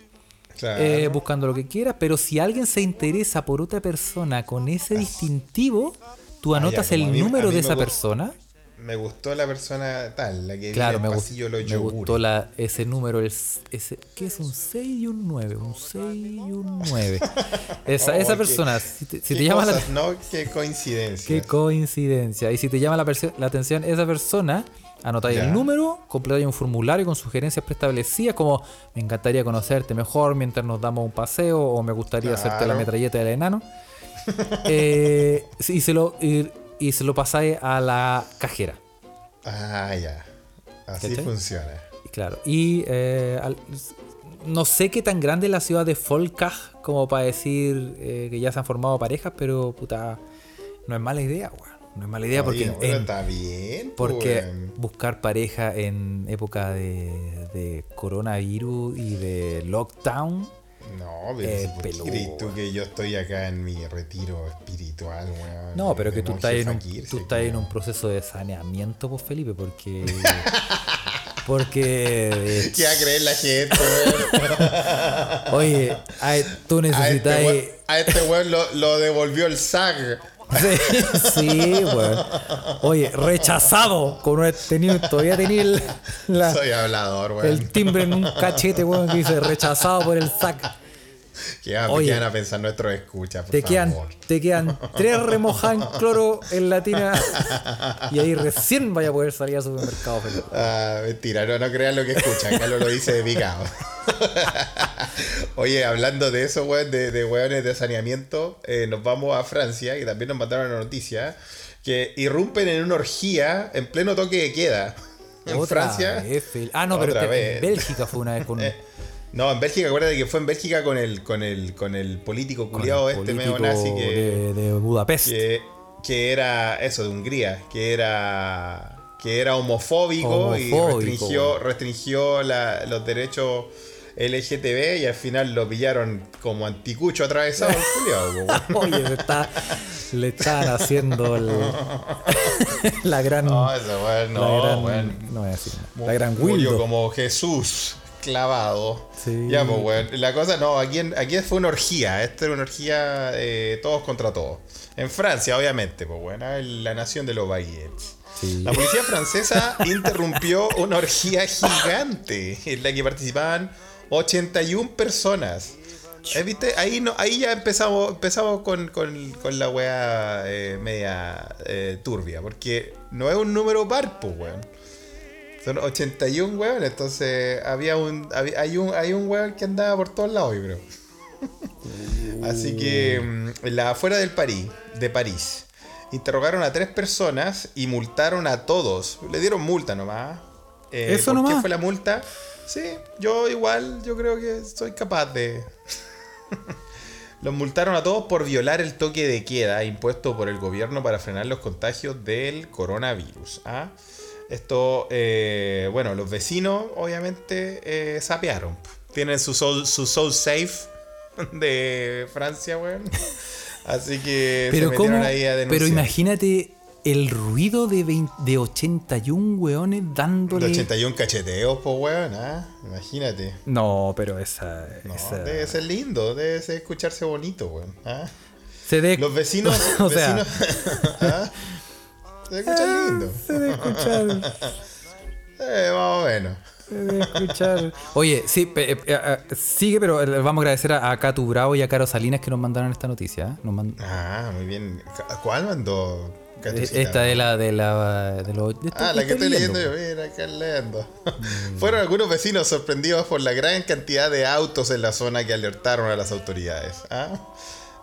Claro. Eh, buscando lo que quieras, pero si alguien se interesa por otra persona con ese distintivo, tú Ah, ya, anotas como a el mí- número de esa persona. Me gustó la persona tal, la que Claro, me, pasillo los me gustó la, ese número, el, ese, ¿qué es un 6 y un 9? Un 6 y un 9. Esa, Oh, esa qué- persona, si te, si Qué te llama la cosas, ¿no? Qué coincidencia. Qué coincidencia. Y si te llama la, la atención esa persona, anotáis Ya. el número, completáis un formulario con sugerencias preestablecidas como me encantaría conocerte mejor mientras nos damos un paseo o me gustaría hacerte la metralleta del enano. Eh, y, se lo, y, y se lo pasáis a la cajera. Ah, ya. Así ¿Cachai? funciona. Claro. Y eh, al- no sé qué tan grande es la ciudad de Folcaj como para decir eh, que ya se han formado parejas, pero puta, no es mala idea, weón. No es mala idea porque, Oye, en- está bien. porque pues. buscar pareja en época de, de coronavirus y de lockdown. No, pero Eh, si, ¿por qué peludo, crees tú que yo estoy acá en mi retiro espiritual, weón? No, pero que tú estás, en un, fakir, tú sí, estás en como- un proceso de saneamiento, pues Felipe, porque. porque. ¿Qué va a creer la gente, weón? oye, tú A necesitas. este weón, a este weón lo, lo devolvió el SAG. Sí, sí, weón. Oye, rechazado. Con tenido, todavía tenía el, la- Soy hablador, weón. el timbre en un cachete, weón, que dice rechazado por el SAC. ¿Qué, van- Oye. qué van a pensar nuestros escuchas, Te quedan, te quedan tres remojadas en cloro en la tina. Y ahí recién vaya a poder salir al supermercado, Felipe. Ah, mentira, no, no crean lo que escuchan, Carlos lo dice de picado. Oye, hablando de eso, weón, de, de weones de saneamiento, eh, nos vamos a Francia y también nos mandaron una noticia que irrumpen en una orgía en pleno toque de queda. En Otra Francia. vez, ah, no, pero en Bélgica fue una vez con. No, en Bélgica, acuérdate que fue en Bélgica con el, con el, con el político culiado este medio nazi que, de, de Budapest. que, que era eso, de Hungría, que era que era homofóbico, y restringió, restringió la- los derechos LGTB y al final lo pillaron como anticucho atravesado culiao. Oye, le, está, le estaban haciendo el- la gran. No, ese weón, la no, gran. weón. No voy a decir. La gran Wildo. como Jesús clavado. Sí. Ya, pues, weón. La cosa, no, aquí, aquí fue una orgía. Esta era una orgía eh, todos contra todos. En Francia, obviamente, pues, bueno, la nación de los baguettes. Sí. La policía francesa interrumpió una orgía gigante en la que participaban 81 personas. Eh, ¿Viste? Ahí, no, ahí ya empezamos, empezamos con, con- con la wea eh, media eh, turbia, porque no es un número par, pues, weón. Son 81 weón, entonces había un, había- hay un hay un weón que andaba por todos lados, yo creo. Así que mm, en la afuera del París, de París, interrogaron a tres personas y multaron a todos. Le dieron multa nomás. Eh, ¿Eso ¿Por qué nomás? fue la multa? Sí, yo igual, yo creo que soy capaz de. Los multaron a todos por violar el toque de queda impuesto por el gobierno para frenar los contagios del coronavirus. ¿ah? Esto, eh, bueno, los vecinos obviamente eh, sapearon. Tienen su soul, su soul safe de Francia, weón. Así que se Pero metieron cómo. ahí a Pero denunciar. imagínate el ruido de, 20 de 81 weones De dándole. 81 cacheteos, pues, weón, ¿ah? Imagínate. No, pero esa. No, esa- debe ser lindo, debe ser escucharse bonito, weón. ¿ah? Se de- Los vecinos. o sea, vecinos ¿ah? Se escucha lindo. se debe escuchar. Eh, más o menos. se debe escuchar. Oye, sí, pe- eh, eh, sigue, pero vamos a agradecer a, a Catu Bravo y a Caro Salinas que nos mandaron esta noticia. ¿eh? Nos man- Ah, muy bien. ¿Cuál mandó? Catucita? Esta de la de la de los de esto Ah, la que estoy leyendo yo. Mira, acá leyendo. Fueron algunos vecinos sorprendidos por la gran cantidad de autos en la zona que alertaron a las autoridades. ¿ah?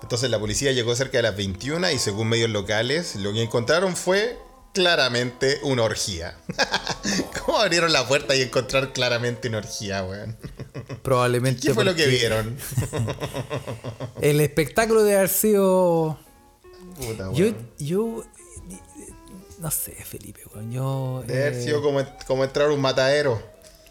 Entonces la policía llegó cerca de las 21 y según medios locales, lo que encontraron fue claramente una orgía. ¿Cómo abrieron la puerta y encontrar claramente una orgía, weón? Probablemente. ¿Qué fue lo que vieron? El espectáculo de haber sido. Puta, Yo, weón. yo. No sé, Felipe, weón. Yo. De haber eh, sido como, como entrar a un matadero.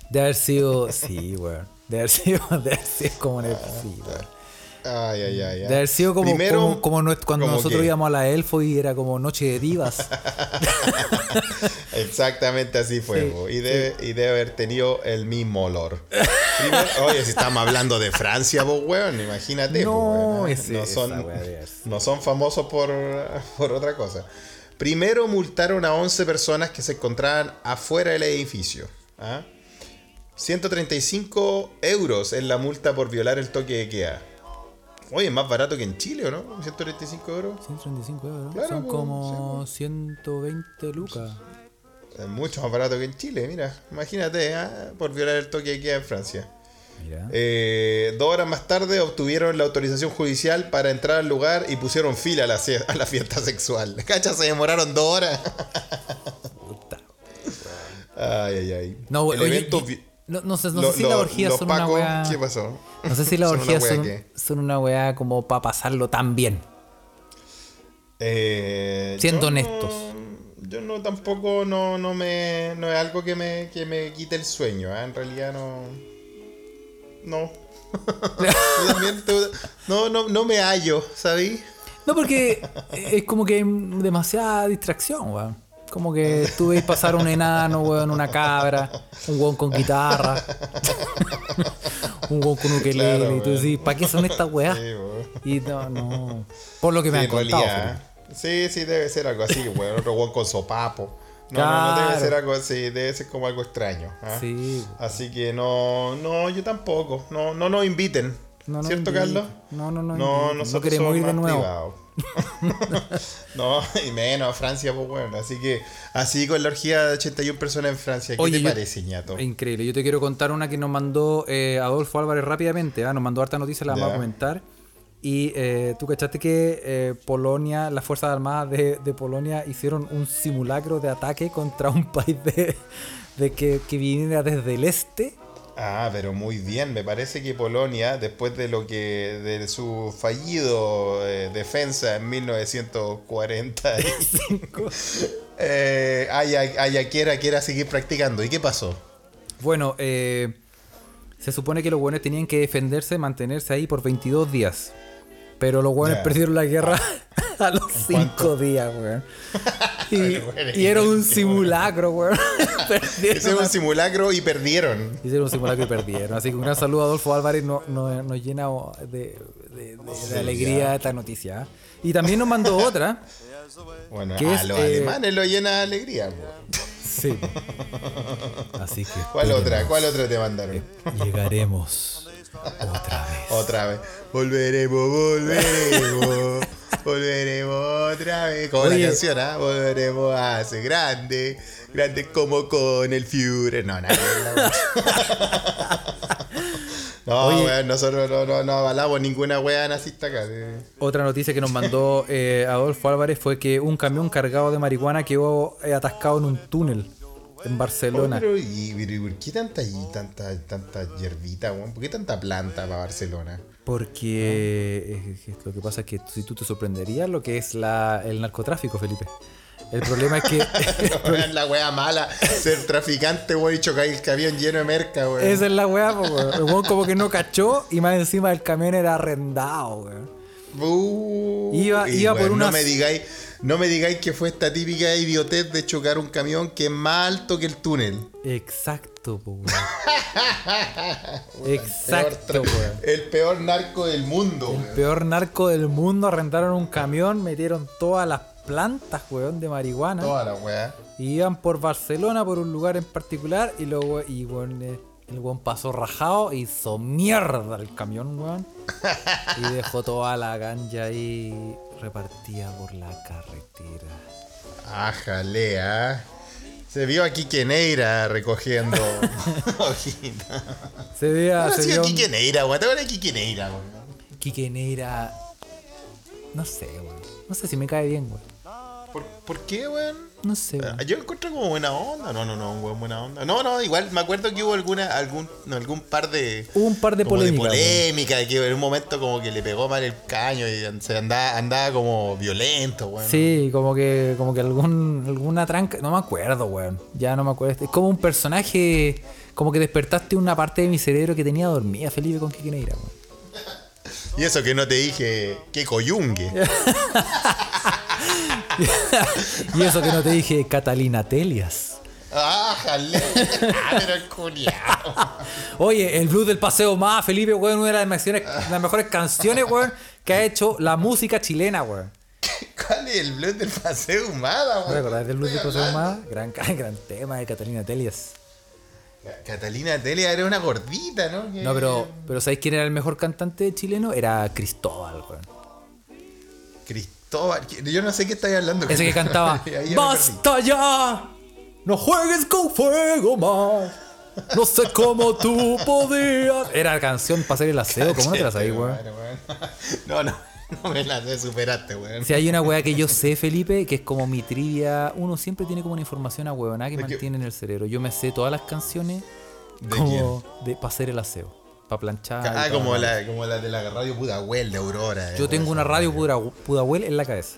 De haber sido. Sí, weón. De haber sido. De haber sido como en el. Sí, weón. Ay, ay, ay. ay. De haber sido como, Primero, como, como nues- cuando ¿cómo nosotros qué? íbamos a la Elfo y era como Noche de Divas. Exactamente así fue, Sí, y, debe, y debe haber tenido el mismo olor. Primero- oye, si estamos hablando de Francia, vos, weón, imagínate. No, weón, ¿eh? ese- no, son, no famosos por, por otra cosa. Primero multaron a 11 personas que se encontraban afuera del edificio. ¿ah? 135 euros es la multa por violar el toque de queda. Oye, es más barato que en Chile, ¿o no? 135 euros. 135 euros. Claro, Son pues, como 120 lucas. Es mucho más barato que en Chile, mira. Imagínate, ¿ah? por violar el toque de queda en Francia. Mira. Eh, dos horas más tarde obtuvieron la autorización judicial para entrar al lugar y pusieron fila a la, sie- a la fiesta sexual. ¿Cacha? Se demoraron dos horas. Ay, ay, ay. No, el oye, evento. y- vi- no, no sé, no lo- sé si las orgías son una weá. ¿Qué pasó? No sé si las una orgías son, son una weá como para pasarlo tan bien. Eh, Siendo yo no- honestos. yo no tampoco no, no me no es algo que me, que me quite el sueño, ¿ah? en realidad no. No. También, tú- no, no, no me hallo, ¿sabí? No, porque es como que hay demasiada distracción, weón. Como que tú veis pasar un enano, weón, una cabra, un weón con guitarra, un weón con ukelele, Claro, y tú decís, ¿para qué son estas weas? Sí, weón. Y no, no. Por lo que me han contado. realidad. Sí, sí, debe ser algo así, weón. Otro weón con sopapo. No, no, no debe ser algo así, debe ser como algo extraño. ¿ah? Sí. Así que no, no, yo tampoco. No, no nos inviten. No ¿Cierto. Carlos? No, no, no No, nosotros No queremos ir de nuevo. no, y menos a Francia, pues bueno. Así que, así con la orgía de 81 personas en Francia, ¿qué Oye, te yo- parece, ñato? Increíble. Yo te quiero contar una que nos mandó eh, Adolfo Álvarez rápidamente. ¿ah? Nos mandó harta noticia, la vamos a comentar. Y eh, tú cachaste que eh, Polonia, las Fuerzas Armadas de, de Polonia hicieron un simulacro de ataque contra un país de, de que, que viniera desde el este. Ah, pero muy bien. Me parece que Polonia, después de lo que de su fallido eh, defensa en 1945, eh, haya, haya quiera quiera seguir practicando. ¿Y qué pasó? Bueno, eh, se supone que los buenos tenían que defenderse, mantenerse ahí por 22 días. Pero los buenos Ya. perdieron la guerra a los 5 días, weón. Y, bueno, y era un simulacro, weón. Hicieron un simulacro y perdieron. Hicieron un simulacro y perdieron. Así que un gran saludo a Adolfo Álvarez. Nos no, nos llena de, de- de- de alegría esta noticia. ¿eh? Y también nos mandó otra. Bueno, ¿Qué a es, los eh, alemanes lo llena de alegría. po. Sí. Así que. ¿Cuál otra? ¿Cuál otra te mandaron? Llegaremos otra vez. Otra vez. Volveremos, volveremos. volveremos otra vez. Como Oye. la canción, ¿ah? Volveremos a ser grande. Grande como con el Führer. No, nada. No, weón, nosotros no, no, no avalamos ninguna wea nazista acá. Otra noticia que nos mandó eh, Adolfo Álvarez fue que un camión cargado de marihuana quedó eh, atascado en un túnel en Barcelona. Pero, ¿y, pero, ¿y por qué tanta, y tanta, tanta hierbita, weón? ¿Por qué tanta planta para Barcelona? Porque lo que pasa es que si tú te sorprenderías lo que es la, el narcotráfico, Felipe. El problema es que Weón, la wea mala. Ser traficante, weón, y chocar el camión lleno de merca, weón. esa es la weá, po, weón. El weón como que no cachó y más encima el camión era arrendado, weón. Uh, Iba- iba por unas- No me digáis, no me digáis que fue esta típica idiotez de chocar un camión que es más alto que el túnel. Exacto, po, weón. Exacto, weón. El peor narco del mundo, El weón. peor narco del mundo arrendaron un camión, metieron todas las plantas, weón, de marihuana. Toda la weá. Y iban por Barcelona, por un lugar en particular, y luego y weón, eh, el weón pasó rajado y hizo mierda el camión, weón. Y dejó toda la ganja ahí repartida por la carretera. Ájale, ah. Se vio a Quique Neira recogiendo. Se veía, ¿Cómo se ha veía sido un Quique Neira, weón? ¿Te acuerdas de Quique Neira, weón? Quique Neira. No sé, weón. No sé si me cae bien, weón. ¿Por, ¿Por qué, weón? No sé, weón. Ah, Yo encuentro como buena onda. No, no, no, un weón buena onda. No, no, igual me acuerdo que hubo alguna, algún, no, algún par de. Hubo un par de polémicas, polémica, de que en un momento como que le pegó mal el caño y se andaba, andaba como violento, weón. Sí, como que, como que algún, alguna tranca, no me acuerdo, weón. Ya no me acuerdo. Es como un personaje, como que despertaste una parte de mi cerebro que tenía dormida Felipe con Quique Neira, weón. Y eso que no te dije que coyungue. y eso que no te dije, Catalina Telias. ¡Ah, jale! ¡Ah, pero el culiao! Oye, el blues del paseo más, Felipe, weón, una de las mejores, las mejores canciones, weón, que ha hecho la música chilena, weón. ¿Cuál es el blues del paseo humada, ¿No weón? te acordás del blues del paseo más? Gran, gran tema de Catalina Telias. Catalina Telia era una gordita, ¿no? No, pero, pero ¿sabéis quién era el mejor cantante chileno? Era Cristóbal, weón. Cristóbal. Yo no sé qué estáis hablando. Ese que cantaba ¡Basta ya! ¡No juegues con fuego más! No sé cómo tú podías. Era canción para hacer el aseo, ¿cómo no te la weón? No, no. No me la sé, superaste, weón. Si hay una weá que yo sé, Felipe, que es como mi trivia, uno siempre tiene como una información a huevona que ¿De mantiene en el cerebro. Yo me sé todas las canciones ¿De como de para hacer el aseo, planchar. Ah, como la- la, como la de la radio Pudahuel de Aurora. Yo eh, tengo una radio Pudahuel en la cabeza.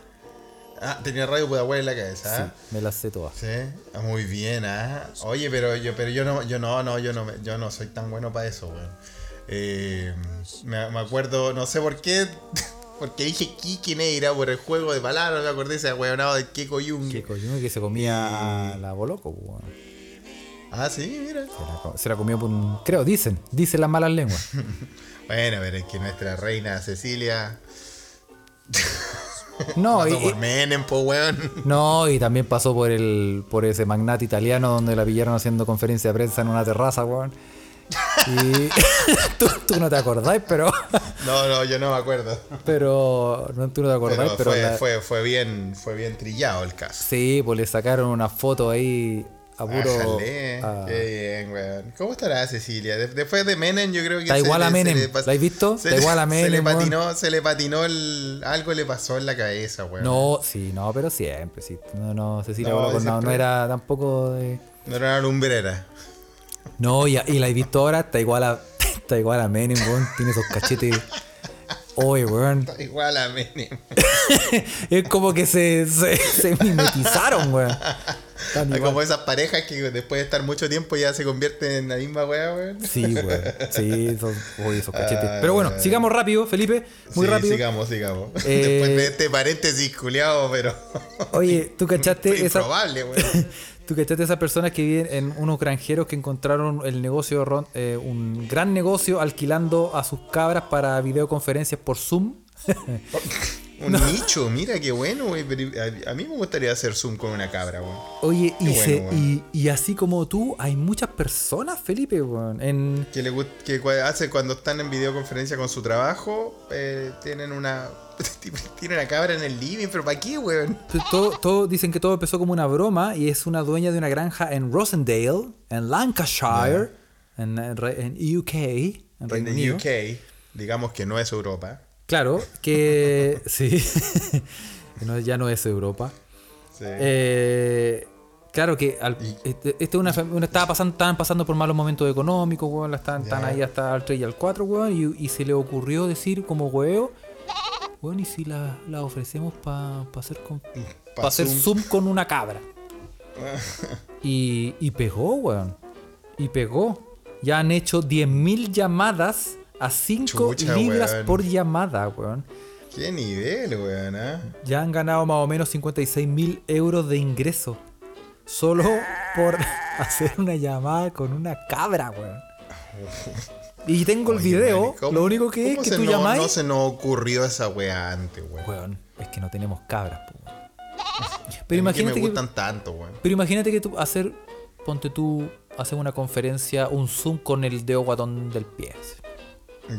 Ah, tenía radio Pudahuel en la cabeza, ¿ah? Sí, me las sé todas. Sí, ah, muy bien, ah. Oye, pero yo, pero yo no, yo no, no, yo no, yo no soy tan bueno para eso, weón. Eh, me, me acuerdo, no sé por qué, porque dije Kiki Neira por el juego de palabras, me acordé ese weonado de Yung. Qué coño que se comía la boloco, pues, weón. Ah, sí, mira. Se la, co- se la comió por un. Creo, dicen, dicen las malas lenguas. Bueno, pero es que nuestra reina Cecilia No, pasó y, por Menem, po, weón. no, y también pasó por el por ese magnate italiano donde la pillaron haciendo conferencia de prensa en una terraza, weón. Y tú, tú no te acordás, pero No, no, yo no me acuerdo. pero no tú no te acordás, Pero, pero, fue, la- fue, fue bien, fue bien trillado el caso. sí, pues le sacaron una foto ahí a puro a- qué bien, weón. ¿Cómo estará Cecilia? De- después de Menem, yo creo que. Está igual a Menem. ¿La has visto? Se Está le- igual a Se le Menem, patinó, se le patinó el. Algo le pasó en la cabeza, weón. No, sí, no, pero siempre, sí. No, no, Cecilia No, Boloco no, no era tampoco de. No era una lumbrera. No, y, y la he visto ahora, está igual a. Está igual a Menem, weón. Tiene esos cachetes. Oye, weón. Igual a Menem. Es como que se, se, se mimetizaron, weón. Como esas parejas que después de estar mucho tiempo ya se convierten en la misma weá, weón. Sí, weón. Sí, esos, oye, esos cachetes. Ay, Pero bueno, ay. sigamos rápido, Felipe. Muy Sí, rápido. Sigamos, sigamos. Eh, Después de este paréntesis culiado, pero. Oye, ¿tú cachaste esa, Improbable, weón. ¿Tú cachaste esas personas que viven en unos granjeros que encontraron el negocio, ron- eh, un gran negocio alquilando a sus cabras para videoconferencias por Zoom? Un nicho, mira qué bueno, güey. A, mí me gustaría hacer Zoom con una cabra, weón. Oye, y, Qué se- bueno, y, y así como tú, hay muchas personas, Felipe, weón, en... Que le que hace cuando están en videoconferencia con su trabajo, eh, tienen una. tienen una cabra en el living, pero ¿para qué, weón? Todo, todo- dicen que todo empezó como una broma y es una dueña de una granja en Rosendale, en Lancashire, en, en Re- en UK, en En Reino Unido. UK, digamos que no es Europa. Claro, que sí, no- ya no es Europa. Sí. Eh, claro que al- este, este es una, estaba pasando, estaban pasando por malos momentos económicos, weón, la están, están Ya. ahí hasta el 3 y al 4, weón, y, y se le ocurrió decir como huevo, weón, ¿y si la, la ofrecemos para hacer, con- Pa' pa hacer Zoom. zoom. con una cabra? y, y pegó, weón, y pegó. Ya han hecho 10.000 llamadas a 5 Chucha, libras weón. por llamada, weón. Qué nivel, weón, ¿ah? Ya han ganado más o menos 56 mil euros de ingreso. Solo por hacer una llamada con una cabra, weón. Y tengo el video. weón, ¿y cómo- Lo único que es que tú no. No se nos ocurrió esa weá antes, weón. Weón, es que no tenemos cabras, po, weón. Pero imagínate que me gustan tanto, weón. pero imagínate que tú hacer, ponte tú, hacer una conferencia, un zoom con el dedo guatón del pie. así.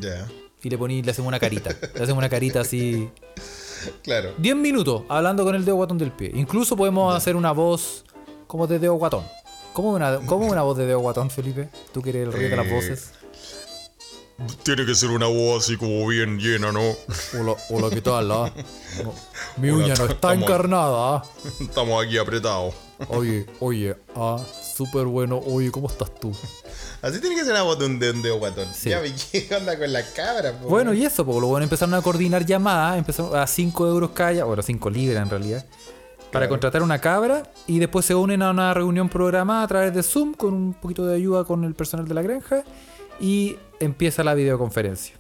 Ya, Y le poní, le hacemos una carita. Le hacemos una carita así. claro. 10 minutos hablando con el dedo guatón del pie. Incluso podemos hacer una voz como de dedo guatón. ¿Cómo una, cómo una voz de dedo guatón, Felipe? Tú que eres el rey de las Eh, voces. Tiene que ser una voz así como bien llena, ¿no? Hola, hola, ¿qué tal? ah? Mi Hola, uña no está estamos- encarnada. ah. Estamos aquí apretados. Oye, oye, ah, súper bueno. Oye, ¿cómo estás tú? Así tiene que ser la voz de un, de un dedo guatón. Sí. Ya, ¿qué onda con la cabra, po, Bueno, y eso, porque los buenos empezaron a coordinar llamadas, empezaron a 5 euros cada, bueno, 5 libras en realidad, para contratar una cabra y después se unen a una reunión programada a través de Zoom con un poquito de ayuda con el personal de la granja y empieza la videoconferencia.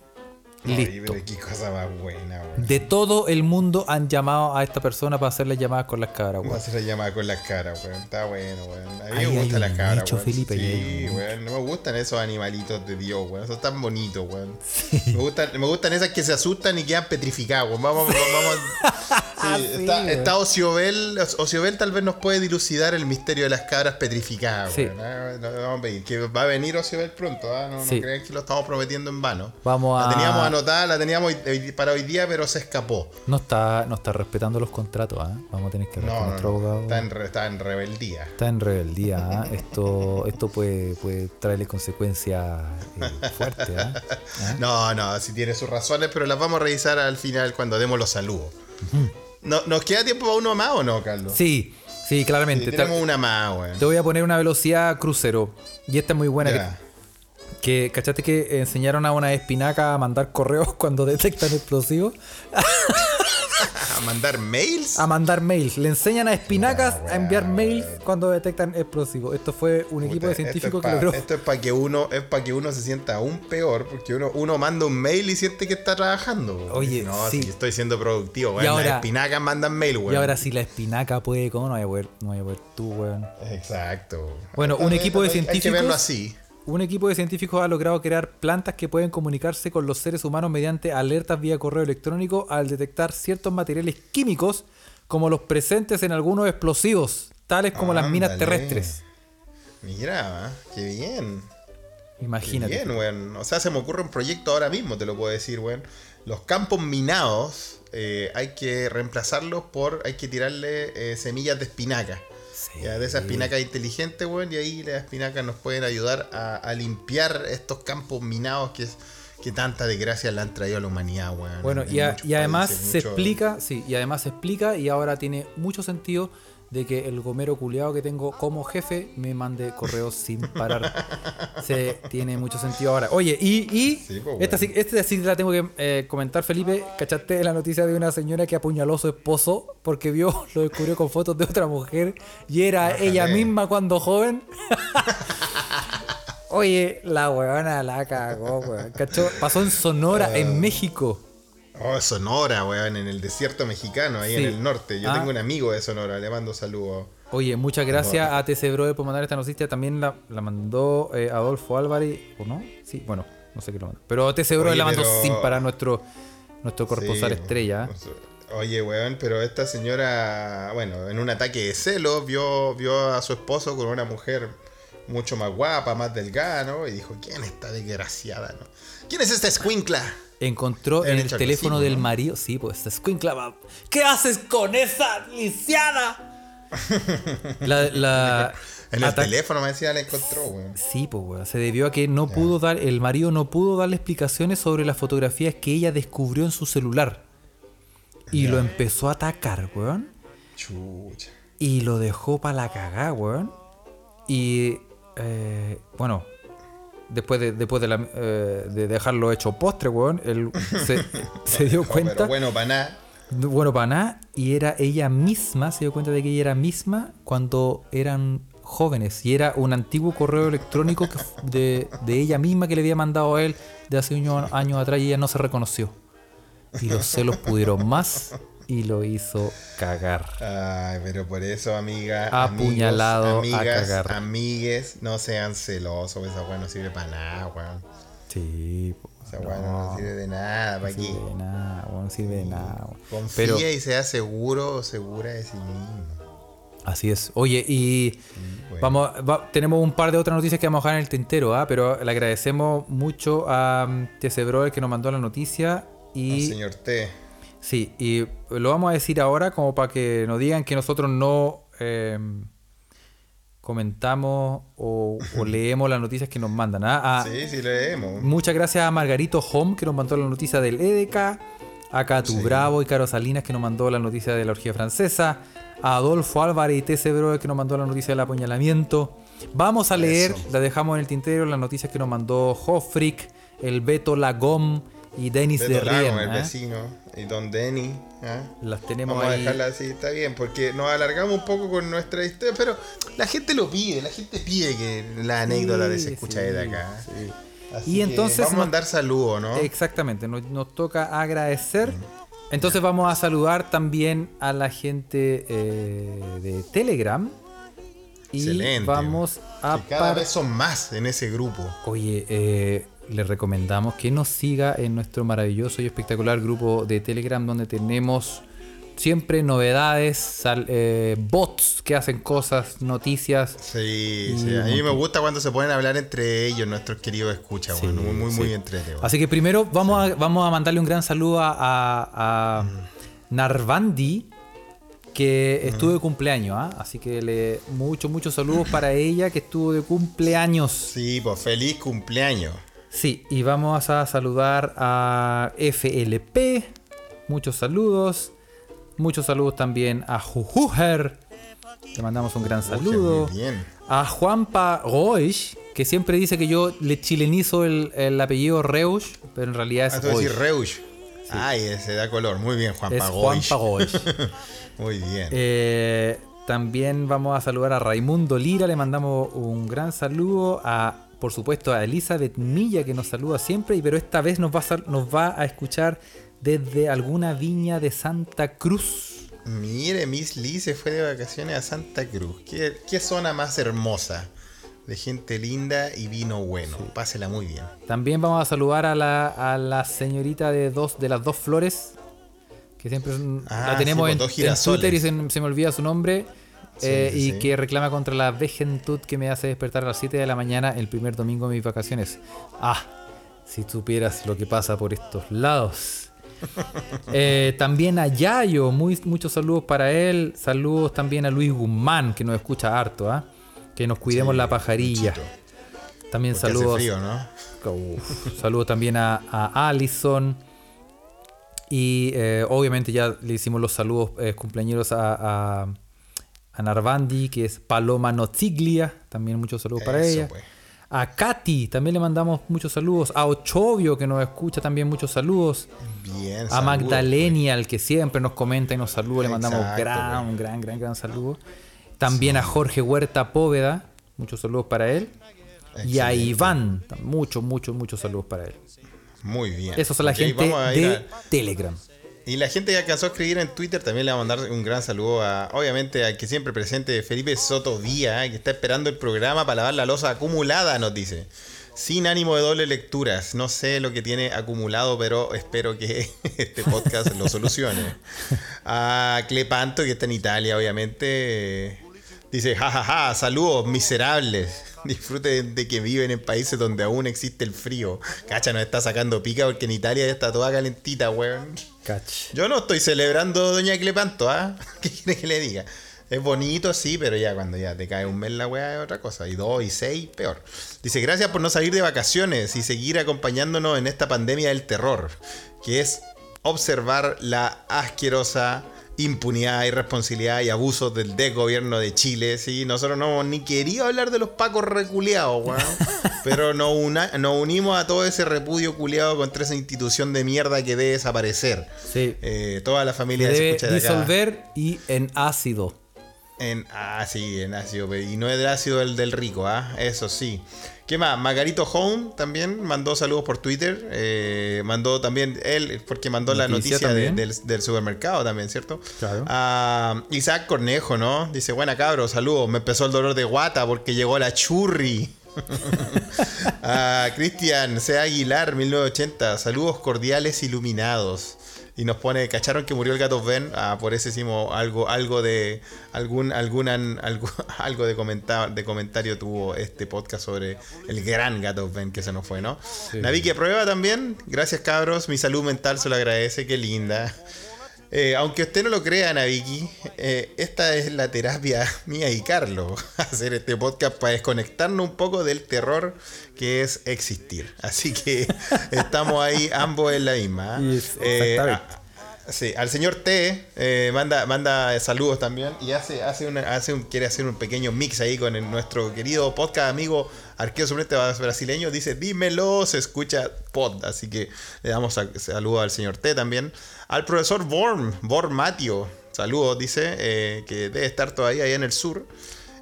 Listo. qué cosa más buena. De todo el mundo han llamado a esta persona para hacerle llamadas con las cabras, Vamos a weón. hacer la llamada con las caras, weón. Está bueno, weón. A mí Ahí me gustan las cabras, weón. Felipe, sí, weón. No me gustan esos animalitos de Dios, weón. Son tan bonitos, weón. Me, gustan, me gustan esas que se asustan y quedan petrificadas, weón. Vamos, vamos, Sí, está, weón. está Ociobel. Ociobel tal vez nos puede dilucidar el misterio de las cabras petrificadas. Sí. ah, no, no, vamos a pedir, que va a venir Ociobel pronto. ah, No, no Sí. crean que lo estamos prometiendo en vano. Vamos a- teníamos anotada, la teníamos para hoy día, pero se escapó. No está, no está respetando los contratos, ¿ah? Vamos a tener que hablar No, con nuestro no, abogado. Está, en, re- está en rebeldía. Está en rebeldía, ¿ah? Esto, esto puede, puede traerle consecuencias eh, fuertes, ¿ah? No, no, sí tiene sus razones, pero las vamos a revisar al final cuando demos los saludos. No, ¿Nos queda tiempo para uno más o no, Carlos? Sí, sí, claramente. Sí, tenemos una más, weón. Te voy a poner una velocidad crucero. Y esta es muy buena. Que, que, ¿Cachaste que enseñaron a una espinaca a mandar correos cuando detectan explosivos? ¿A mandar mails? A mandar mails. Le enseñan a espinacas a enviar mails cuando detectan explosivos. Esto fue un equipo Puta, de científicos que logró. Esto es para que uno es para que uno se sienta aún peor, porque uno, uno manda un mail y siente que está trabajando. weón. Oye, Dice, no, sí. sí, estoy siendo productivo. Y Bueno, las espinacas mandan mail, weón. Y ahora si la espinaca puede, ¿cómo no vaya a poder, no vaya a poder tú, weón? Exacto. Bueno, un equipo de hay- Hay que científicos- verlo así. Un equipo de científicos ha logrado crear plantas que pueden comunicarse con los seres humanos mediante alertas vía correo electrónico al detectar ciertos materiales químicos como los presentes en algunos explosivos, tales como las minas terrestres. Mira, qué bien. Qué Imagínate. bien, weón. O sea, se me ocurre un proyecto ahora mismo, te lo puedo decir, weón. Los campos minados eh, hay que reemplazarlos por. Hay que tirarle eh, semillas de espinaca. Sí. Ya, de esa espinaca inteligente, weón. Y ahí las espinacas nos pueden ayudar a, a limpiar estos campos minados que, es, que tanta desgracia le han traído a la humanidad, weón. Bueno, en y, a- y además países, se mucho- explica, sí, y además se explica y ahora tiene mucho sentido de que el gomero culiado que tengo como jefe me mande correos sin parar. Se tiene mucho sentido ahora. Oye, y, y Sí, pues, esta, sí, bueno. esta sí la tengo que eh, comentar, Felipe. ¿Cachaste la noticia de una señora que apuñaló a su esposo porque vio, lo descubrió con fotos de otra mujer y era ella misma cuando joven? Oye, la huevona la cagó, weón. ¿Cachó? Pasó en Sonora, Ah. en México. Oh, Sonora, weón, en el desierto mexicano, ahí Sí. en el norte. Yo Ah. tengo un amigo de Sonora, le mando saludos. Oye, muchas gracias a TC Brother por mandar esta noticia. También la, la mandó eh, Adolfo Álvarez, ¿o no? Sí, bueno, no sé qué lo mandó. Pero TC Brother Oye, la mandó pero- sin parar nuestro, nuestro corposal Sí, estrella. Oye, weón, pero esta señora, bueno, en un ataque de celos, vio, vio a su esposo con una mujer mucho más guapa, más delgada, ¿no? Y dijo, ¿quién está desgraciada, no? ¿Quién es esta escuincla? Encontró en el teléfono del ¿no? marido. Sí, pues esta escuincla va- ¿Qué haces con esa lisiada? La, la- En el teléfono me decía, la encontró, weón. Sí, pues weón. Se debió a que no pudo dar, el marido no pudo darle explicaciones sobre las fotografías que ella descubrió en su celular. Y lo empezó a atacar, weón. Chucha. Y lo dejó para la cagada, weón. Y eh, bueno, después de, después de, la- eh, de dejarlo hecho postre, weón, él se, se dio cuenta. pero bueno, para nada. Bueno, para nada. Y era ella misma, se dio cuenta de que ella era misma cuando eran jóvenes. Y era un antiguo correo electrónico que de, de ella misma que le había mandado a él de hace unos años atrás y ella no se reconoció. Y los celos pudieron más y lo hizo cagar. Ay, pero por eso, amiga. Apuñalado amigos, amigas, cagar. amigues, no sean celosos. Esa weá no sirve para nada, weón. Sí, Esa weá no, sirve de nada, no ¿para sirve qué? de nada, weón, no sirve de nada. weón. Confía Pero y sea seguro o segura de sí mismo. así es. Oye, y bueno. vamos, va- tenemos un par de otras noticias que vamos a dejar en el tintero, ¿ah? pero le agradecemos mucho a mm, TC Brother que nos mandó la noticia. Y señor T. sí, y lo vamos a decir ahora como para que nos digan que nosotros no eh, comentamos o, o leemos las noticias que nos mandan. ¿ah? A- Sí, sí, leemos. Muchas gracias a Margarito Home que nos mandó la noticia del EDK, a Catu Sí. Bravo y Caro Salinas que nos mandó la noticia de la orgía francesa, a Adolfo Álvarez y TC Brother que nos mandó la noticia del apuñalamiento. Vamos a leer, Eso. la dejamos en el tintero, las noticias que nos mandó Hofrick, el Beto Lagom y Denis de Lago, Rien. el ¿eh? vecino. Y Don Denny. ¿ah? Las tenemos Vamos a dejarla así, está bien, porque nos alargamos un poco con nuestra historia, pero la gente lo pide, la gente pide que la anécdota de se escucha sí, desde acá. sí. Así Y entonces vamos a mandar saludos, ¿no? Exactamente, nos, nos toca agradecer. Entonces vamos a saludar también a la gente eh, de Telegram. Y Excelente. vamos a... Que cada vez son más en ese grupo. Oye, eh, les recomendamos que nos siga en nuestro maravilloso y espectacular grupo de Telegram donde tenemos siempre novedades, sal- eh, bots que hacen cosas, noticias. Sí, sí. A mí me gusta cuando se a hablar entre ellos, nuestros queridos escuchas, Sí, bueno, muy, muy, muy sí. entretenido. Así que primero vamos a, vamos a mandarle un gran saludo a, a- a Narvandi, que estuvo de cumpleaños. ¿ah? Así que le muchos, muchos saludos para ella que estuvo de cumpleaños. Sí, pues feliz cumpleaños. Sí, y vamos a saludar a FLP. Muchos saludos. Muchos saludos también a Jujujer. Le mandamos un gran saludo. muy bien. A Juanpa Roish, que siempre dice que yo le chilenizo el, el apellido Reusch, pero en realidad Ah, es tú decís Roish. Reusch. Ay, ese da color. Muy bien, Juan Es Pagois. Juanpa Roish. Muy bien. Eh, también vamos a saludar a Raimundo Lira, le mandamos un gran saludo a, por supuesto, a Elizabeth Milla que nos saluda siempre, pero esta vez nos va a, nos va a escuchar desde alguna viña de Santa Cruz. Mire, Miss Lee se fue de vacaciones a Santa Cruz. ¿Qué, qué zona más hermosa? De gente linda y vino bueno. Pásela muy bien. También vamos a saludar a la, a la señorita de dos de las dos flores, que siempre Ah, la tenemos sí, en, pues, en girasoles. Twitter y se, se me olvida su nombre. Sí, eh, sí, y sí. que reclama contra la vejentud que me hace despertar a las 7 de la mañana el primer domingo de mis vacaciones. Ah, si supieras lo que pasa por estos lados. Eh, también a Yayo, muy, muchos saludos para él. Saludos también a Luis Guzmán, que nos escucha harto, ¿ah? Que nos cuidemos la pajarilla. También Porque saludos. frío, ¿no? Uf, saludos también a, a Allison. Y eh, obviamente ya le hicimos los saludos eh, cumpleañeros a, a, a Narvandi, que es Paloma Noziglia. También muchos saludos para ella. pues. A Katy también le mandamos muchos saludos. A Ochovio, que nos escucha también muchos saludos. Bien. A saludos, Magdalenial, que siempre nos comenta y nos saluda. Le mandamos Exacto, gran, pues. un gran, gran, gran saludo. También a Jorge Huerta Póveda. Muchos saludos para él. Y a. Iván, muchos, muchos, muchos saludos para él. pues. Muy bien. Esos son la gente de a- Telegram. Y la gente que alcanzó a escribir en Twitter también le va a mandar un gran saludo a, obviamente, al que siempre presente Felipe Soto Vía, que está esperando el programa para lavar la losa acumulada, nos dice. Sin ánimo de doble lecturas. No sé lo que tiene acumulado, pero espero que este podcast lo solucione. A Clepanto, que está en Italia, obviamente. Dice, jajaja, saludos, miserables. Disfruten de que viven en países donde aún existe el frío. Cacha, nos está sacando pica porque en Italia ya está toda calentita, weón. Yo no estoy celebrando Doña Clepanto, ¿ah? ¿Qué quiere que le diga? Es bonito, sí, pero ya cuando ya te cae un mes la weá es otra cosa. Y dos y seis, peor. Dice, gracias por no salir de vacaciones y seguir acompañándonos en esta pandemia del terror, que es observar la asquerosa impunidad, irresponsabilidad y abusos del desgobierno de Chile. Sí, nosotros no hemos ni querido hablar de los pacos reculeados, weón. pero nos, una- nos unimos a todo ese repudio culeado contra esa institución de mierda que debe desaparecer. Sí. Eh, toda la familia se escucha de acá. disolver y en ácido. En, ah, sí, en ácido. Y no es ácido el del rico, ¿ah? Eso sí. ¿Qué más? Margarito Home también mandó saludos por Twitter. eh, mandó también él, porque mandó la Noticia de- del, del supermercado también, ¿cierto? Claro. Ah, Isaac Cornejo, ¿no? Dice, buena cabro, saludos. Me empezó el dolor de guata porque llegó la churri. Ah, Cristian C. Aguilar, 1980. Saludos cordiales iluminados. Y nos pone, ¿cacharon que murió el gato Ben? Ah, por eso hicimos algo, algo de. algún, alguna, algo, algo de, comenta- de comentario tuvo este podcast sobre el gran gato Ben que se nos fue, ¿no? Navi que prueba también. Gracias, cabros. Mi salud mental se lo agradece, qué linda. Eh, aunque usted no lo crea, Naviki, eh, esta es la terapia mía y Carlos. Hacer este podcast para desconectarnos un poco del terror que es existir. Así que estamos ahí ambos en la misma. ¿eh? Y es- Eh, Sí, al señor T eh, manda, manda saludos también y hace, hace, una, hace un, quiere hacer un pequeño mix ahí con nuestro querido podcast amigo arqueo suplente brasileño. Dice, dímelo, se escucha pod. Así que le damos saludos al señor T también. Al profesor Borm, Borm Matio, saludos, dice, eh, que debe estar todavía ahí en el sur.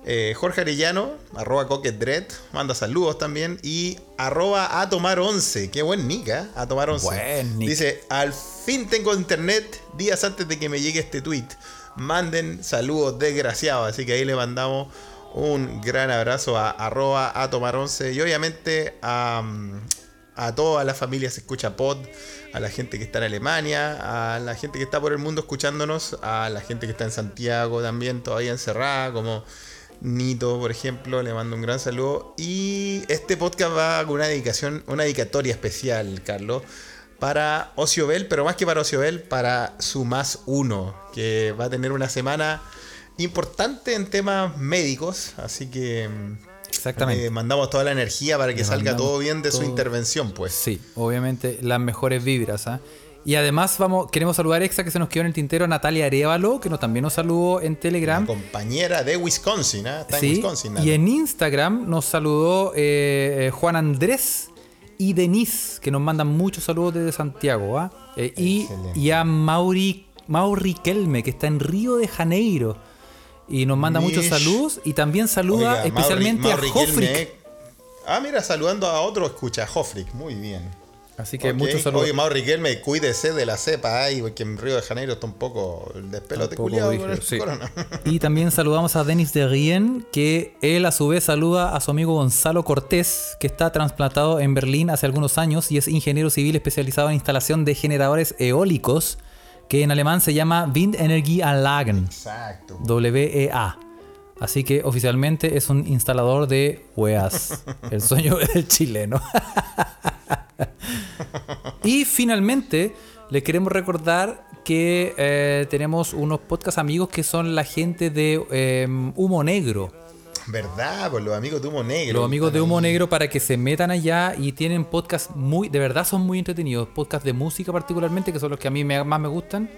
Eh, Jorge Arellano, arroba coquetdread, manda saludos también. Y arroba a tomar 11, qué buen nick, ¿eh? A tomar 11. Buen nick. Dice, al fin tengo internet días antes de que me llegue este tweet. Manden saludos desgraciados. Así que ahí le mandamos un gran abrazo a arroba a tomar 11 y obviamente a, a toda la familia se escucha pod, a la gente que está en Alemania, a la gente que está por el mundo escuchándonos, a la gente que está en Santiago también todavía encerrada, como Nito, por ejemplo, le mando un gran saludo. Y este podcast va con una dedicación, una dedicatoria especial, Carlos, para Ociobel, pero más que para Ociobel, para su más uno, que va a tener una semana importante en temas médicos, así que mm, Exactamente. le mandamos toda la energía para que Le salga todo bien de su intervención, pues. Sí, obviamente las mejores vibras. ¿ah? Y además vamos, queremos saludar extra que se nos quedó en el tintero Natalia Arevalo, que nos, también nos saludó en Telegram. Compañera de Wisconsin, ¿ah? Está en Sí, Wisconsin. y Nata. en Instagram nos saludó eh, eh, Juan Andrés y Denise, que nos mandan muchos saludos desde Santiago. ¿ah? Eh, y, y a Mauri, Mauri Kelme, que está en Río de Janeiro. Y nos manda muchos saludos y también saluda Oiga, especialmente Mauri- Mauri a. Riquelme. Ah, mira, saludando a otro, escucha, Hofrick, muy bien. Así que Ok. muchos saludos. Oye, Mauro Riquelme, cuídese de la cepa ahí, porque en Río de Janeiro está un poco el despelote culiado sí. Y también saludamos a Denis de Rien, que él a su vez saluda a su amigo Gonzalo Cortés, que está trasplantado en Berlín hace algunos años y es ingeniero civil especializado en instalación de generadores eólicos, que en alemán se llama Wind Energie Anlagen, Exacto. WEA. Así que oficialmente es un instalador de weas. El sueño del chileno. y finalmente, les queremos recordar que eh, tenemos unos podcast amigos que son la gente de eh, Humo Negro. ¿Verdad? Pues los amigos de Humo Negro. Los amigos de Humo ahí. Negro para que se metan allá y tienen podcast muy, de verdad son muy entretenidos. Podcast de música particularmente, que son los que a mí me- más me gustan.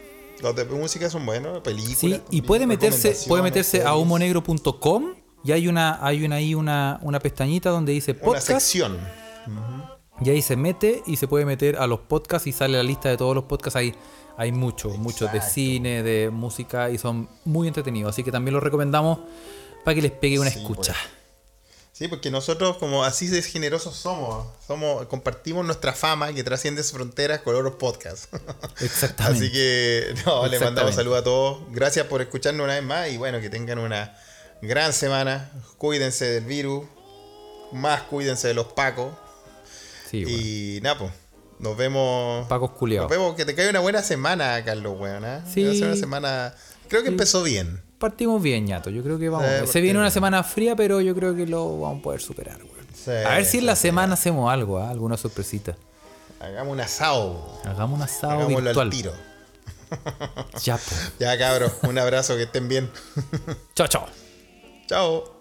Los de música son buenos, películas. Sí, y puede meterse, puede meterse a humonegro.com y hay una, hay una ahí una, una pestañita donde dice Una podcast sección. Y ahí se mete y se puede meter a los podcasts y sale la lista de todos los podcasts. Hay, hay muchos, muchos de cine, de música y son muy entretenidos. Así que también los recomendamos para que les pegue una Sí, escucha. pues. Sí, porque nosotros como así de generosos somos, somos compartimos nuestra fama que trasciende fronteras con otros podcasts. Exactamente. Así que no, le mandamos saludos a todos. Gracias por escucharnos una vez más y bueno, que tengan una gran semana. Cuídense del virus, más cuídense de los pacos Sí, y pues, nos vemos. Pacos culiados. Nos vemos, que te caiga una buena semana, Carlos, weón. ¿eh? Sí. Ser una semana, creo que empezó bien. Partimos bien, ñato. Yo creo que vamos. Se viene una semana fría, pero yo creo que lo vamos a poder superar, weón. Sí, a ver si en la semana hacemos algo, ¿ah? alguna sorpresita. Hagamos un asado. Hagamos un asado Hagámoslo virtual. al tiro. Ya, po. Ya, cabros, un abrazo, que estén bien. Chao, chao. Chao.